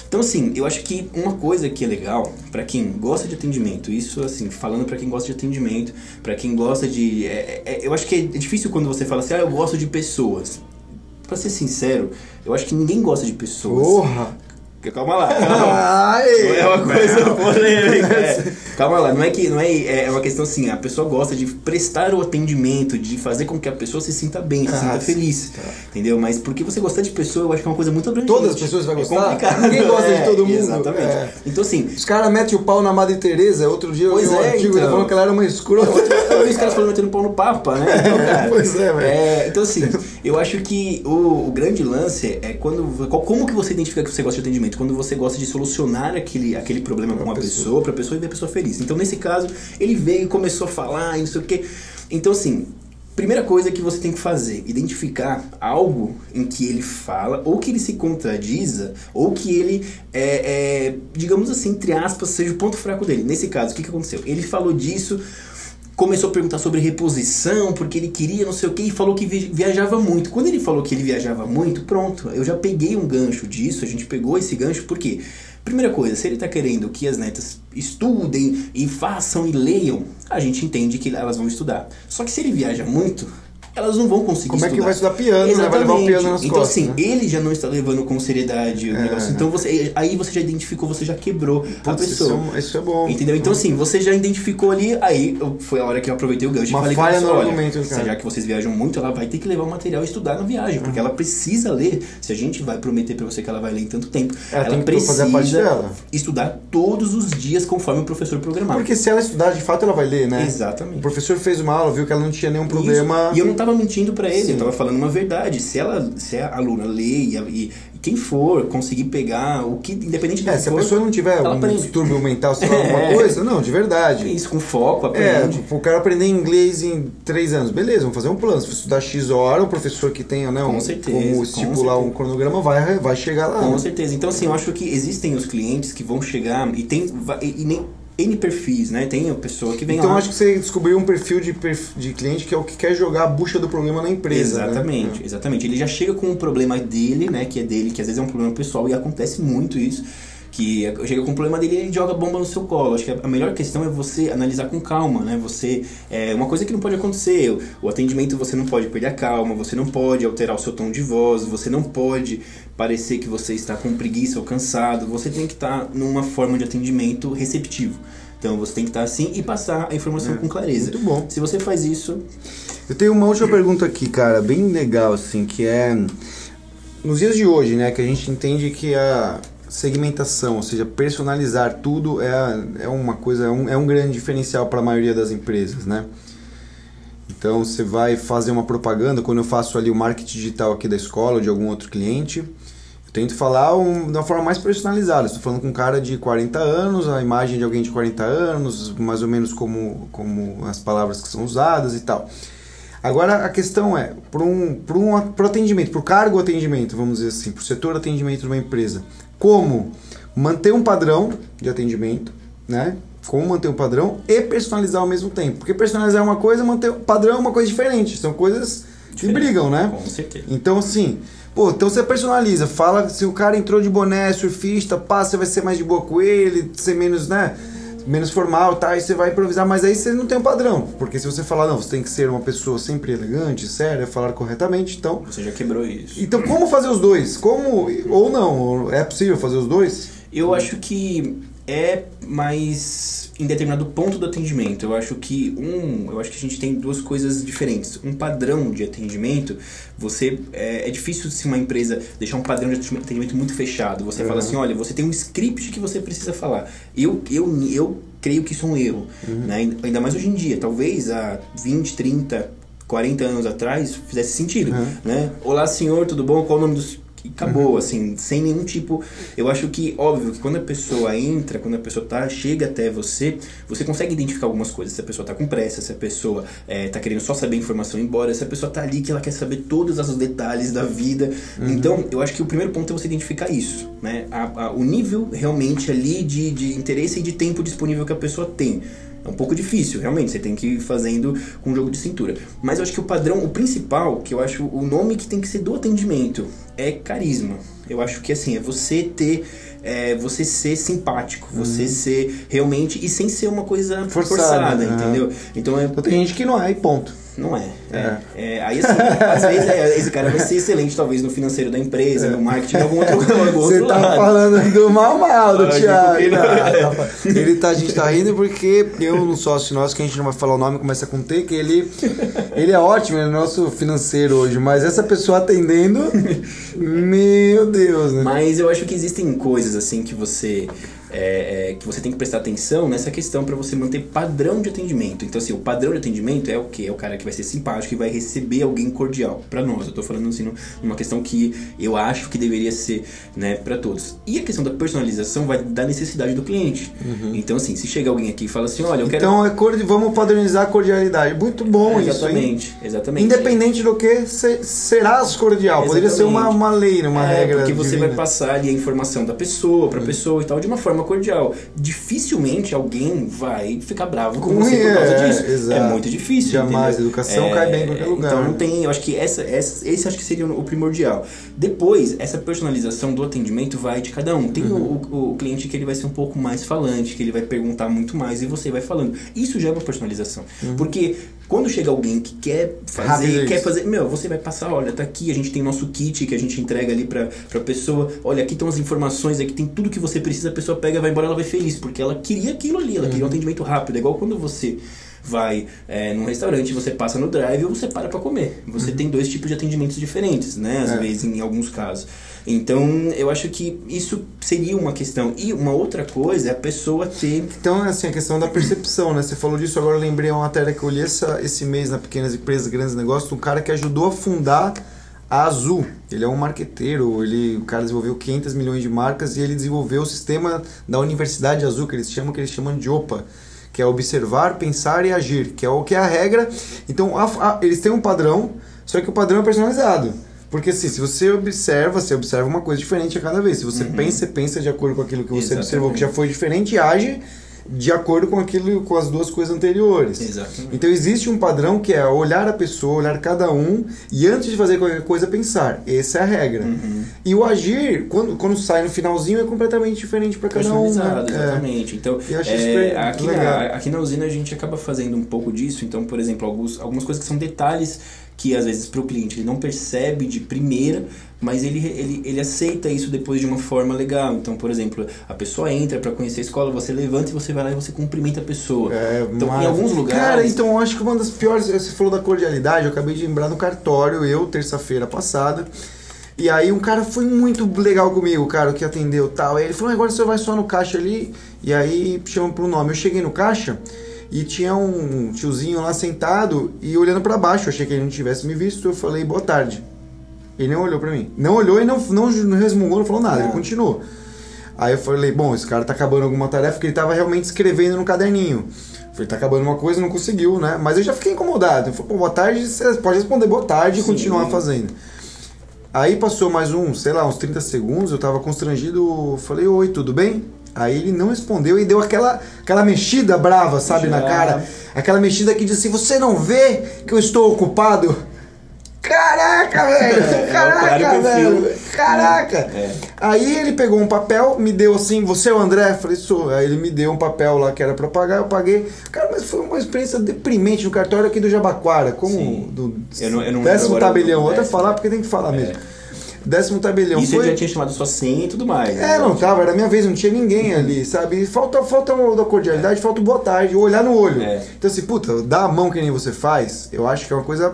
Então, assim, eu acho que uma coisa que é legal pra quem gosta de atendimento, isso, assim, falando pra quem gosta de atendimento, pra quem gosta de. é- é- eu acho que é difícil quando você fala assim, ah, eu gosto de pessoas. Pra ser sincero, eu acho que ninguém gosta de pessoas. Porra! Calma lá, calma. Ai! Não é uma coisa polêmica. é. Calma lá, não é que não é, é uma questão assim, a pessoa gosta de prestar o atendimento, de fazer com que a pessoa se sinta bem, se Ah, sinta feliz. Entendeu? Mas porque você gostar de pessoa, eu acho que é uma coisa muito abrangente. Todas as pessoas vão É gostar? complicado. Ninguém gosta de É, todo mundo. Exatamente. É. Então assim, Os caras metem o pau na Madre Teresa. Outro dia eu Pois li um é, artigo então. falando que ela era uma escrota. Eu vi os caras falando metendo pau no Papa, né? Então, cara, Pois é, velho. é, então, assim, eu acho que o, o grande lance é quando. Como que você identifica que você gosta de atendimento? Quando você gosta de solucionar aquele, aquele problema com uma pessoa, pra pessoa e ver a pessoa feliz. Então, nesse caso, ele veio e começou a falar e não sei o quê. Então, assim. Primeira coisa que você tem que fazer, identificar algo em que ele fala, ou que ele se contradiza, ou que ele, é, é, digamos assim, entre aspas, seja o ponto fraco dele. Nesse caso, o que, que aconteceu? Ele falou disso, começou a perguntar sobre reposição, porque ele queria não sei o que, e falou que vi- viajava muito. Quando ele falou que ele viajava muito, pronto, eu já peguei um gancho disso, a gente pegou esse gancho, porque, primeira coisa, se ele tá querendo que as netas estudem e façam e leiam, a gente entende que elas vão estudar. Só que se ele viaja muito, elas não vão conseguir Como é que estudar. vai estudar piano, né? Vai levar o Exatamente. piano nas Então, costas, assim, né? ele já não está levando com seriedade o É. negócio. Então, você, aí você já identificou, você já quebrou a Putz, isso, pessoa. é, um- isso é bom. Entendeu? Então, assim, você já identificou ali, aí foi a hora que eu aproveitei o gancho Uma e falei falha no olha, argumento, cara. se- já que vocês viajam muito, ela vai ter que levar o material e estudar na viagem, porque ela precisa ler. Se a gente vai prometer pra você que ela vai ler em tanto tempo, Ela ela tem que precisa fazer a parte dela. estudar todos os dias conforme o professor programar. Porque se ela estudar, de fato ela vai ler, né? Exatamente. O professor fez uma aula, viu que ela não tinha nenhum problema. Isso. E eu não tava mentindo pra ele, Sim. eu tava falando uma verdade. Se ela, se a aluna lê e, e quem for conseguir pegar o que, independente É, se a for, pessoa não tiver um aprende. distúrbio mental, sei lá, alguma É. coisa, não, de verdade. Isso, com foco, É, aprende. tipo, o cara aprender inglês em três anos, beleza, vamos fazer um plano. Se for estudar X hora, o professor que tenha, né, Com um, certeza, como com estipular um certeza. cronograma, vai, vai chegar lá. Com né? certeza. Então, assim, eu acho que existem os clientes que vão chegar e tem e, e nem N perfis, né? Tem a pessoa que vem Então lá. acho que você descobriu um perfil de, de cliente que é o que quer jogar a bucha do problema na empresa. né? Exatamente, exatamente. Ele já chega com um problema dele, né? Que é dele, que às vezes é um problema pessoal e acontece muito isso. Que é- chega com um problema dele e ele joga bomba no seu colo. Acho que a melhor questão é você analisar com calma, né? Você. É uma coisa que não pode acontecer. O- atendimento você não pode perder a calma, você não pode alterar o seu tom de voz, você não pode parecer que você está com preguiça ou cansado. Você tem que estar numa forma de atendimento receptivo. Então você tem que estar assim e passar a informação com clareza. É, Muito bom. Se você faz isso, Eu tenho uma última pergunta aqui, cara, bem legal, assim, que é. Nos dias de hoje, né, que a gente entende que a segmentação, ou seja, personalizar tudo é, é uma coisa, é um, é um grande diferencial para a maioria das empresas, né? Então você vai fazer uma propaganda, quando eu faço ali o marketing digital aqui da escola ou de algum outro cliente, eu tento falar um, de uma forma mais personalizada. Estou falando com um cara de 40 anos, a imagem de alguém de 40 anos, mais ou menos como, como as palavras que são usadas e tal. Agora a questão é, para um, um pro atendimento, para o cargo atendimento, vamos dizer assim, para o setor atendimento de uma empresa, como manter um padrão de atendimento, né? Como manter um padrão e personalizar ao mesmo tempo. Porque personalizar é uma coisa, manter o padrão é uma coisa diferente. São coisas que Diferente. brigam, né? com certeza. Então, assim, pô, então você personaliza. Fala se o cara entrou de boné, surfista, pá, você vai ser mais de boa com ele, ser menos, né? Menos formal, tá? Aí você vai improvisar, mas aí você não tem um padrão. Porque se você falar, não, você tem que ser uma pessoa sempre elegante, séria, falar corretamente, então. Você já quebrou isso. Então, como fazer os dois? Como. Ou não? É possível fazer os dois? Eu acho que é mais em determinado ponto do atendimento. Eu acho que um, eu acho que a gente tem duas coisas diferentes. Um padrão de atendimento, você é, é difícil se uma empresa deixar um padrão de atendimento muito fechado. Você fala assim, olha, você tem um script que você precisa falar. Eu eu eu creio que isso é um erro, né? Ainda mais hoje em dia, talvez há 20, 30 40 anos atrás fizesse sentido, né? Olá, senhor, tudo bom? Qual o nome dos e acabou, assim, sem nenhum tipo. Eu acho que, óbvio, que quando a pessoa entra, quando a pessoa tá, chega até você, você consegue identificar algumas coisas. Se a pessoa tá com pressa, se a pessoa é, tá querendo só saber a informação embora, se a pessoa tá ali que ela quer saber todos os detalhes da vida. Então, eu acho que o primeiro ponto é você identificar isso, né? A- a- o nível realmente ali de, de interesse e de tempo disponível que a pessoa tem. É um pouco difícil, realmente, você tem que ir fazendo com um jogo de cintura. Mas eu acho que o padrão, o principal, que eu acho o nome que tem que ser do atendimento, é carisma. Eu acho que assim, é você ter. é, você ser simpático, você ser realmente. E sem ser uma coisa Forçada, forçada, né? entendeu? Então é. Então tem gente que não é, e ponto. Não é. É. é, aí assim, às vezes é, esse cara vai ser excelente, talvez, no financeiro da empresa, no marketing, algum outro, algum Você outro tá lado. falando do mal mal do Thiago. Não, tá- ele tá, a gente tá rindo porque eu, um sócio nosso, que a gente não vai falar o nome, começa com T, que ele, ele é ótimo, ele é nosso financeiro hoje, mas essa pessoa atendendo, meu Deus, né? Mas eu acho que existem coisas assim que você é, é, que você tem que prestar atenção nessa questão para você manter padrão de atendimento. Então assim, o padrão de atendimento é o que é o cara que vai ser simpático e vai receber alguém cordial para nós. Eu tô falando assim numa questão que eu acho que deveria ser, né, para todos. E a questão da personalização vai da necessidade do cliente. Então assim, se chega alguém aqui e fala assim, olha, eu quero Então é cordi- vamos padronizar a cordialidade. Muito bom isso, hein? exatamente, exatamente. Independente do que se, serás cordial. Poderia ser uma, Exatamente. uma lei, né? uma é, regra. Porque você divina. vai passar ali a informação da pessoa pra pessoa e tal de uma forma cordial. Dificilmente alguém vai ficar bravo com você por causa é, disso. exato. É muito difícil. Jamais. entendeu? Educação cai bem em qualquer lugar, Então né? não tem. Eu acho que essa, essa, esse acho que seria o primordial. Depois, essa personalização do atendimento vai de cada um. Tem Uhum. o, o, o cliente que ele vai ser um pouco mais falante, que ele vai perguntar muito mais e você vai falando. Isso já é uma personalização. Porque quando chega alguém que quer fazer, Uhum. Quer fazer, meu, você vai passar, olha, tá aqui, a gente tem nosso kit que a gente entrega ali pra, pra pessoa. Olha, aqui estão as informações, aqui tem tudo que você precisa, a pessoa pega, vai embora, ela vai feliz, porque ela queria aquilo ali, ela Uhum. queria um atendimento rápido. É igual quando você vai é, num restaurante, você passa no drive ou você para pra comer. Você tem dois tipos de atendimentos diferentes, né? Às Uhum. É. vezes, em alguns casos. Então, eu acho que isso seria uma questão. E uma outra coisa é a pessoa ter Então, assim, a questão da percepção, né? Você falou disso, agora eu lembrei uma matéria que eu li essa, esse mês na Pequenas Empresas, Grandes Negócios, um cara que ajudou a fundar A Azul, ele é um marqueteiro, ele, o cara desenvolveu 500 milhões de marcas e ele desenvolveu o sistema da Universidade Azul, que eles chamam, que eles chamam de OPA, que é observar, pensar e agir, que é o que é a regra. Então, a, a, eles têm um padrão, só que o padrão é personalizado. Porque assim, se você observa, você observa uma coisa diferente a cada vez. Se você uhum. pensa, você pensa de acordo com aquilo que você Exatamente. observou que já foi diferente e age de acordo com aquilo, com as duas coisas anteriores. Exatamente. Então existe um padrão que é olhar a pessoa, olhar cada um e antes de fazer qualquer coisa pensar. Essa é a regra. Uhum. E o agir, quando, quando sai no finalzinho, é completamente diferente para cada um. Né? Exatamente. É. Então, é, aqui, na, aqui na usina a gente acaba fazendo um pouco disso. Então, por exemplo, alguns, algumas coisas que são detalhes que às vezes para o cliente ele não percebe de primeira, mas ele, ele, ele aceita isso depois de uma forma legal. Então, por exemplo, a pessoa entra para conhecer a escola, você levanta e você vai lá e você cumprimenta a pessoa. É, então, mas... em alguns lugares. Cara, então eu acho que uma das piores. Você falou da cordialidade, eu acabei de lembrar no cartório, eu, terça-feira passada. E aí um cara foi muito legal comigo, cara, que atendeu tal. Aí ele falou, agora você vai só no caixa ali, e aí chama pro nome. Eu cheguei no caixa e tinha um tiozinho lá sentado e olhando para baixo. Eu achei que ele não tivesse me visto. Eu falei, boa tarde. Ele não olhou para mim. Não olhou e não, não, não resmungou, não falou nada. Ele continuou. Aí eu falei, bom, esse cara tá acabando alguma tarefa que ele tava realmente escrevendo no caderninho. Eu falei, tá acabando uma coisa, não conseguiu, né? Mas eu já fiquei incomodado. Eu falei, boa tarde, você pode responder boa tarde e continuar fazendo. Aí passou mais um, sei lá, uns 30 segundos, eu tava constrangido, falei, oi, tudo bem? Aí ele não respondeu e deu aquela, aquela mexida brava, sabe, Já. na cara. Aquela mexida que disse assim, você não vê que eu estou ocupado? Caraca, velho! É, Caraca, velho! Caraca! É. Aí ele pegou um papel, me deu assim, você é o André? Eu falei, sou. Aí ele me deu um papel lá que era pra pagar, eu paguei. Cara, mas foi uma experiência deprimente no cartório aqui do Jabaquara, como Sim. do eu não, eu não décimo tabelião. Outra falar porque tem que falar é. mesmo décimo tabelião. E você já tinha chamado sua senha e tudo mais. É, né? não tava, era minha vez, não tinha ninguém ali, sabe? Falta, falta da cordialidade, é. falta o boa tarde, olhar no olho. É. Então assim, puta, dar a mão que nem você faz, eu acho que é uma coisa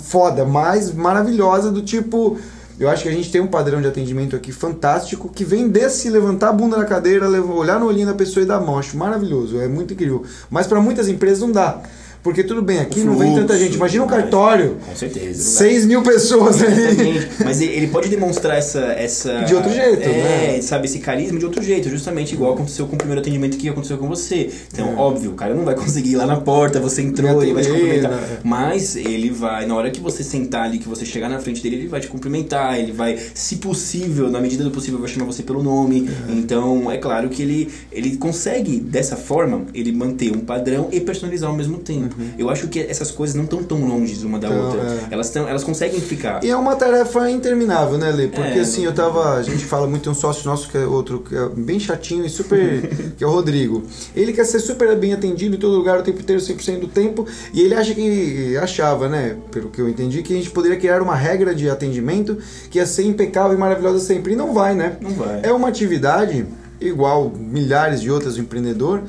foda, mais maravilhosa do tipo... Eu acho que a gente tem um padrão de atendimento aqui fantástico que vem desse levantar a bunda na cadeira, olhar no olhinho da pessoa e dar mão. Acho maravilhoso, é muito incrível. Mas para muitas empresas não dá. Porque tudo bem, aqui não vem tanta gente. Imagina um cartório. Com certeza. 6 mil pessoas ali. Mas ele pode demonstrar essa, essa. De outro jeito, é, né? Sabe, esse carisma de outro jeito. Justamente igual aconteceu com o primeiro atendimento que aconteceu com você. Então, é. óbvio, o cara não vai conseguir ir lá na porta, você entrou, ele vai te cumprimentar. Né? Mas ele vai, na hora que você sentar ali, que você chegar na frente dele, ele vai te cumprimentar, ele vai, se possível, na medida do possível, vai chamar você pelo nome. É. Então, é claro que ele, ele consegue, dessa forma, ele manter um padrão e personalizar ao mesmo tempo. Uhum. Eu acho que essas coisas não estão tão longe uma da então, outra. É. Elas, tão, elas conseguem ficar. E é uma tarefa interminável, né, Lê? Porque é, assim, eu tava. A gente fala muito, um sócio nosso que é outro, que é bem chatinho e super. que é o Rodrigo. Ele quer ser super bem atendido em todo lugar o tempo inteiro, 100% do tempo. E ele acha que. achava, né? Pelo que eu entendi, que a gente poderia criar uma regra de atendimento que ia ser impecável e maravilhosa sempre. E não vai, né? Não vai. É uma atividade igual milhares de outras do empreendedor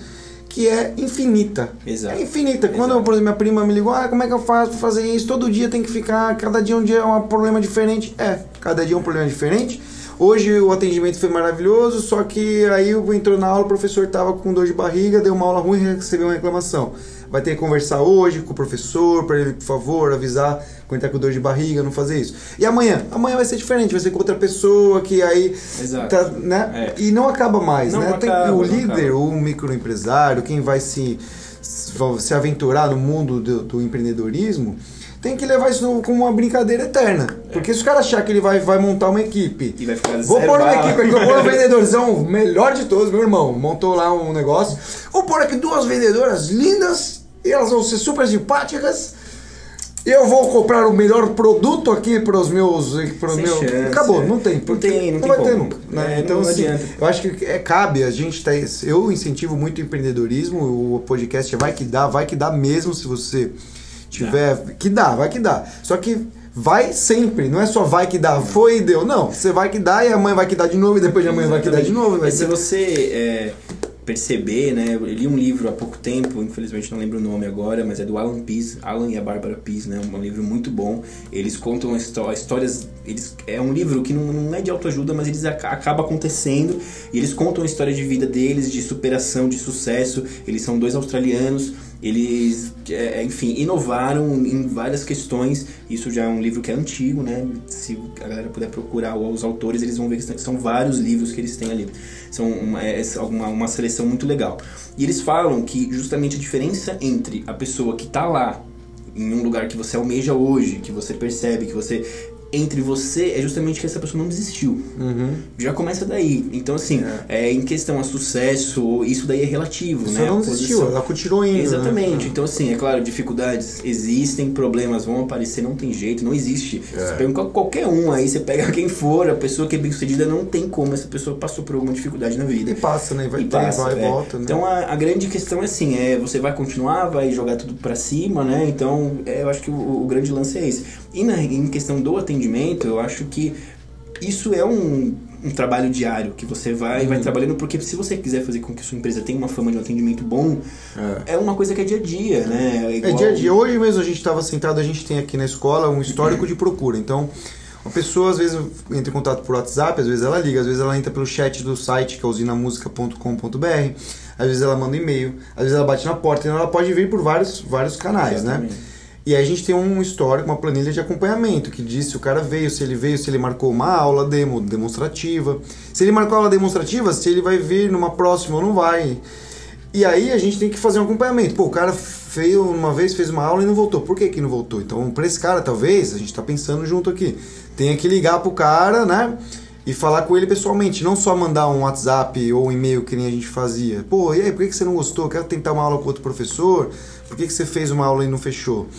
que é infinita. Exato. É infinita. Quando, eu, por exemplo, minha prima me ligou, ah, como é que eu faço pra fazer isso? Todo dia tem que ficar, cada dia um dia é um problema diferente. É, cada dia é um problema diferente. Hoje o atendimento foi maravilhoso, só que aí entrou na aula, o professor tava com dor de barriga, deu uma aula ruim e recebeu uma reclamação vai ter que conversar hoje com o professor para ele, por favor, avisar quando com dor de barriga, não fazer isso. E amanhã? Amanhã vai ser diferente, vai ser com outra pessoa que aí. Exato. Tá, né? É. E não acaba mais, não né? Tem o líder, o microempresário, quem vai se, se aventurar no mundo do, do empreendedorismo tem que levar isso como uma brincadeira eterna. É. Porque se o cara achar que ele vai, vai montar uma equipe. E vai ficar Vou pôr uma equipe aqui, vou pôr um vendedorzão, melhor de todos, meu irmão. Montou lá um negócio. Vou pôr aqui duas vendedoras lindas e elas vão ser super simpáticas. Eu vou comprar o melhor produto aqui para os meus. Para meus... Chance, Acabou, é. não tem. Não tem, não, não tem vai como. ter nunca. Né? É, então, não assim, adianta. eu acho que é, cabe, a gente tá. Eu incentivo muito o empreendedorismo, o podcast vai que dá, vai que dá mesmo se você tiver. Dá. Que dá, vai que dá. Só que vai sempre, não é só vai que dá, foi e deu. Não, você vai que dá e amanhã vai que dá de novo e depois de amanhã vai que dá de novo. Mas se você. É perceber, né? Eu li um livro há pouco tempo, infelizmente não lembro o nome agora, mas é do Alan Pease, Alan e a Bárbara Pease, né? Um livro muito bom. Eles contam histórias eles é um livro que não, não é de autoajuda, mas eles ac acaba acontecendo e eles contam a história de vida deles, de superação, de sucesso. Eles são dois australianos eles, é, enfim, inovaram em várias questões. Isso já é um livro que é antigo, né? Se a galera puder procurar os autores, eles vão ver que são vários livros que eles têm ali. São uma, é uma, uma seleção muito legal. E eles falam que justamente a diferença entre a pessoa que está lá em um lugar que você almeja hoje, que você percebe, que você entre você é justamente que essa pessoa não desistiu. Uhum. Já começa daí. Então, assim, é. é. em questão a sucesso, isso daí é relativo, Você né? não desistiu, ela continuou indo. Né? Exatamente. Né? Então, assim, é claro, dificuldades existem, problemas vão aparecer, não tem jeito, não existe. É. Você pega qualquer um aí, você pega quem for, a pessoa que é bem sucedida, não tem como essa pessoa passou por alguma dificuldade na vida. E passa, né? Vai e ter, passa, vai e é. volta, né? Então, a, a, grande questão é assim, é você vai continuar, vai jogar tudo pra cima, né? Então, é, eu acho que o, o grande lance é esse. E na, em questão do atendimento, eu acho que isso é um, um trabalho diário que você vai uhum. vai trabalhando, porque se você quiser fazer com que sua empresa tenha uma fama de um atendimento bom, é, é uma coisa que é dia a dia, né? É, igual... é dia a dia. Hoje mesmo a gente estava sentado, a gente tem aqui na escola um histórico de procura. Então, uma pessoa às vezes entra em contato por WhatsApp, às vezes ela liga, às vezes ela entra pelo chat do site que é usinamusica.com.br, às vezes ela manda e-mail, às vezes ela bate na porta, então ela pode vir por vários, vários canais, né? Exatamente. né? E aí a gente tem um histórico, uma planilha de acompanhamento, que diz se o cara veio, se ele veio, se ele marcou uma aula demo, demonstrativa. Se ele marcou aula demonstrativa, se ele vai vir numa próxima ou não vai. E aí a gente tem que fazer um acompanhamento. Pô, o cara veio uma vez, fez uma aula e não voltou. Por que, que não voltou? Então, para esse cara, talvez, a gente está pensando junto aqui. Tem que ligar pro cara, né? E falar com ele pessoalmente, não só mandar um WhatsApp ou um e-mail que nem a gente fazia. Pô, e aí, por que, você não gostou? Quero tentar uma aula com outro professor? Por que, que você fez uma aula e não fechou?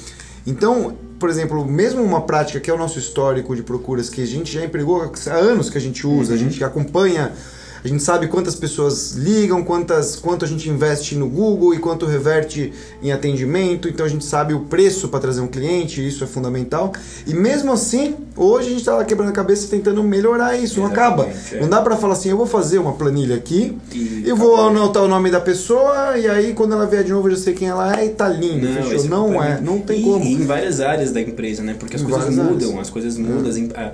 Então, por exemplo, mesmo uma prática que é o nosso histórico de procuras que a gente já empregou há anos que a gente usa, uhum. a gente acompanha a gente sabe quantas pessoas ligam, quantas, quanto a gente investe no Google e quanto reverte em atendimento. Então a gente sabe o preço para trazer um cliente, isso é fundamental. E mesmo assim, hoje a gente está lá quebrando a cabeça tentando melhorar isso. Não acaba. É. Não dá para falar assim, eu vou fazer uma planilha aqui e eu vou anotar o nome da pessoa e aí quando ela vier de novo eu já sei quem ela é e tá lindo. Não, fechou? Não é, não tem e, como. E em várias áreas da empresa, né? Porque as em coisas mudam, áreas. as coisas mudam, é.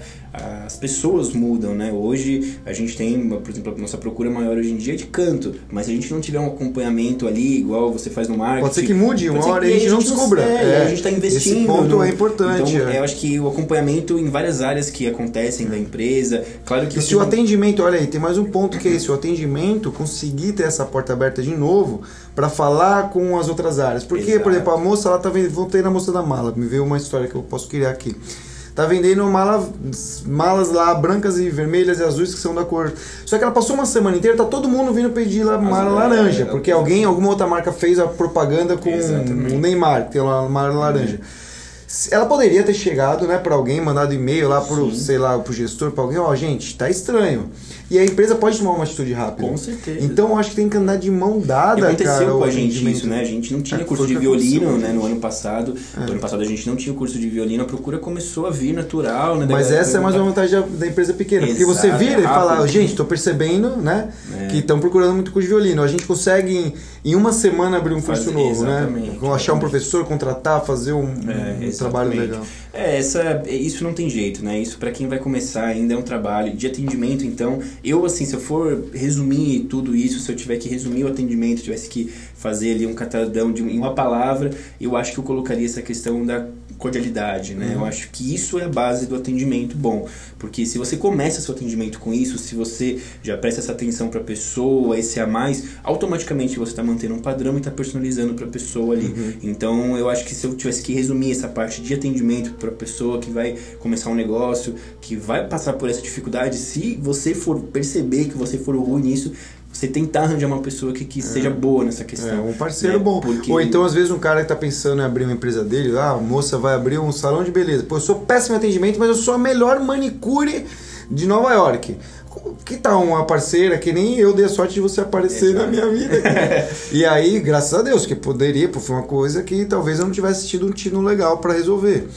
as pessoas mudam, né? Hoje a gente tem, por exemplo, nossa procura maior hoje em dia é de canto. Mas se a gente não tiver um acompanhamento ali, igual você faz no marketing. Pode ser que mude uma hora e a gente não descubra. É, é, a gente está investindo. Esse ponto no, é importante. Então, é. eu acho que o acompanhamento várias áreas que acontecem da empresa. Claro que. E se o atendimento, olha aí, tem mais um ponto que é esse: o atendimento, conseguir ter essa porta aberta de novo para falar com as outras áreas. Porque, Exato. por exemplo, a moça, ela tá vendo. Voltei na moça da mala, me veio uma história que eu posso criar aqui tá vendendo mala, malas lá brancas e vermelhas e azuis que são da cor. Só que ela passou uma semana inteira, tá todo mundo vindo pedir lá mala laranja, é, porque alguém, alguma outra marca fez a propaganda com o Neymar, que tem uma mala laranja. Ela poderia ter chegado, né, para alguém, mandado e-mail lá pro, Sim. sei lá, pro gestor, para alguém, ó, oh, gente, tá estranho. E a empresa pode tomar uma atitude rápida. Com certeza. Então eu acho que tem que andar de mão dada, aconteceu cara. com a gente isso, né? A gente não tinha é, curso de violino, né? No ano passado. É. No ano passado a gente não tinha curso de violino, a procura começou a vir natural, né? Mas essa é mais uma vantagem da empresa pequena. Exato, porque você vira é e fala, gente, tô percebendo, né? É. Que estão procurando muito curso de violino. A gente consegue em, em uma semana abrir um curso Fazer, novo, né? Achar um professor, contratar, fazer um, é, um trabalho legal. É, essa, isso não tem jeito, né? Isso para quem vai começar ainda é um trabalho de atendimento, então eu assim, se eu for resumir tudo isso, se eu tiver que resumir o atendimento, tivesse que fazer ali um catadão de em uma palavra, eu acho que eu colocaria essa questão da cordialidade, né? Uhum. Eu acho que isso é a base do atendimento bom, porque se você começa seu atendimento com isso, se você já presta essa atenção para a pessoa, esse a mais, automaticamente você está mantendo um padrão e está personalizando para a pessoa ali. Uhum. Então, eu acho que se eu tivesse que resumir essa parte de atendimento para a pessoa que vai começar um negócio, que vai passar por essa dificuldade, se você for perceber que você for ruim nisso, você tentar arranjar uma pessoa que, que é. seja boa nessa questão. É, um parceiro né? bom. Porque... Ou então, às vezes, um cara que está pensando em abrir uma empresa dele, ah, a moça vai abrir um salão de beleza. Pô, eu sou péssimo em atendimento, mas eu sou a melhor manicure de Nova York. Que tal uma parceira que nem eu dei a sorte de você aparecer Exato. na minha vida? e aí, graças a Deus, que poderia, foi uma coisa que talvez eu não tivesse tido um tino legal para resolver.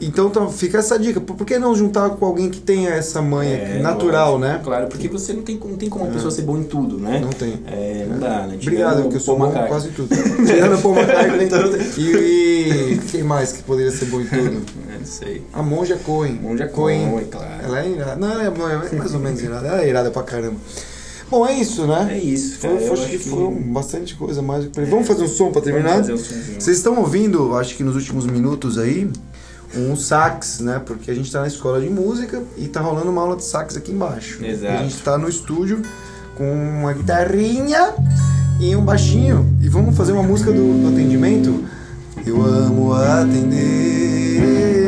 Então tá, fica essa dica. Por que não juntar com alguém que tenha essa manha É, natural, lógico, né? Claro, porque você não tem, não tem como uma pessoa ser boa em tudo, né? Não tem. É, não dá, né? Obrigado, porque eu sou bom em quase tudo. Tirando Paul McCartney Então, e, e quem mais que poderia ser bom em tudo? É, não sei. A Monja Cohen. Monja Cohen, claro. Ela é irada. Não, é, é mais ou menos irada. Ela é irada pra caramba. Bom, é isso, né? É isso, Foi, cara. foi- acho que acho foram bastante coisa mais. Vamos fazer um som pra terminar? Vamos fazer um somzinho. Vocês estão ouvindo, acho que nos últimos minutos aí, um sax, né? Porque a gente tá na escola de música e tá rolando uma aula de sax aqui embaixo. Exato. E a gente tá no estúdio com uma guitarrinha e um baixinho. E vamos fazer uma música do, do atendimento? Eu amo atender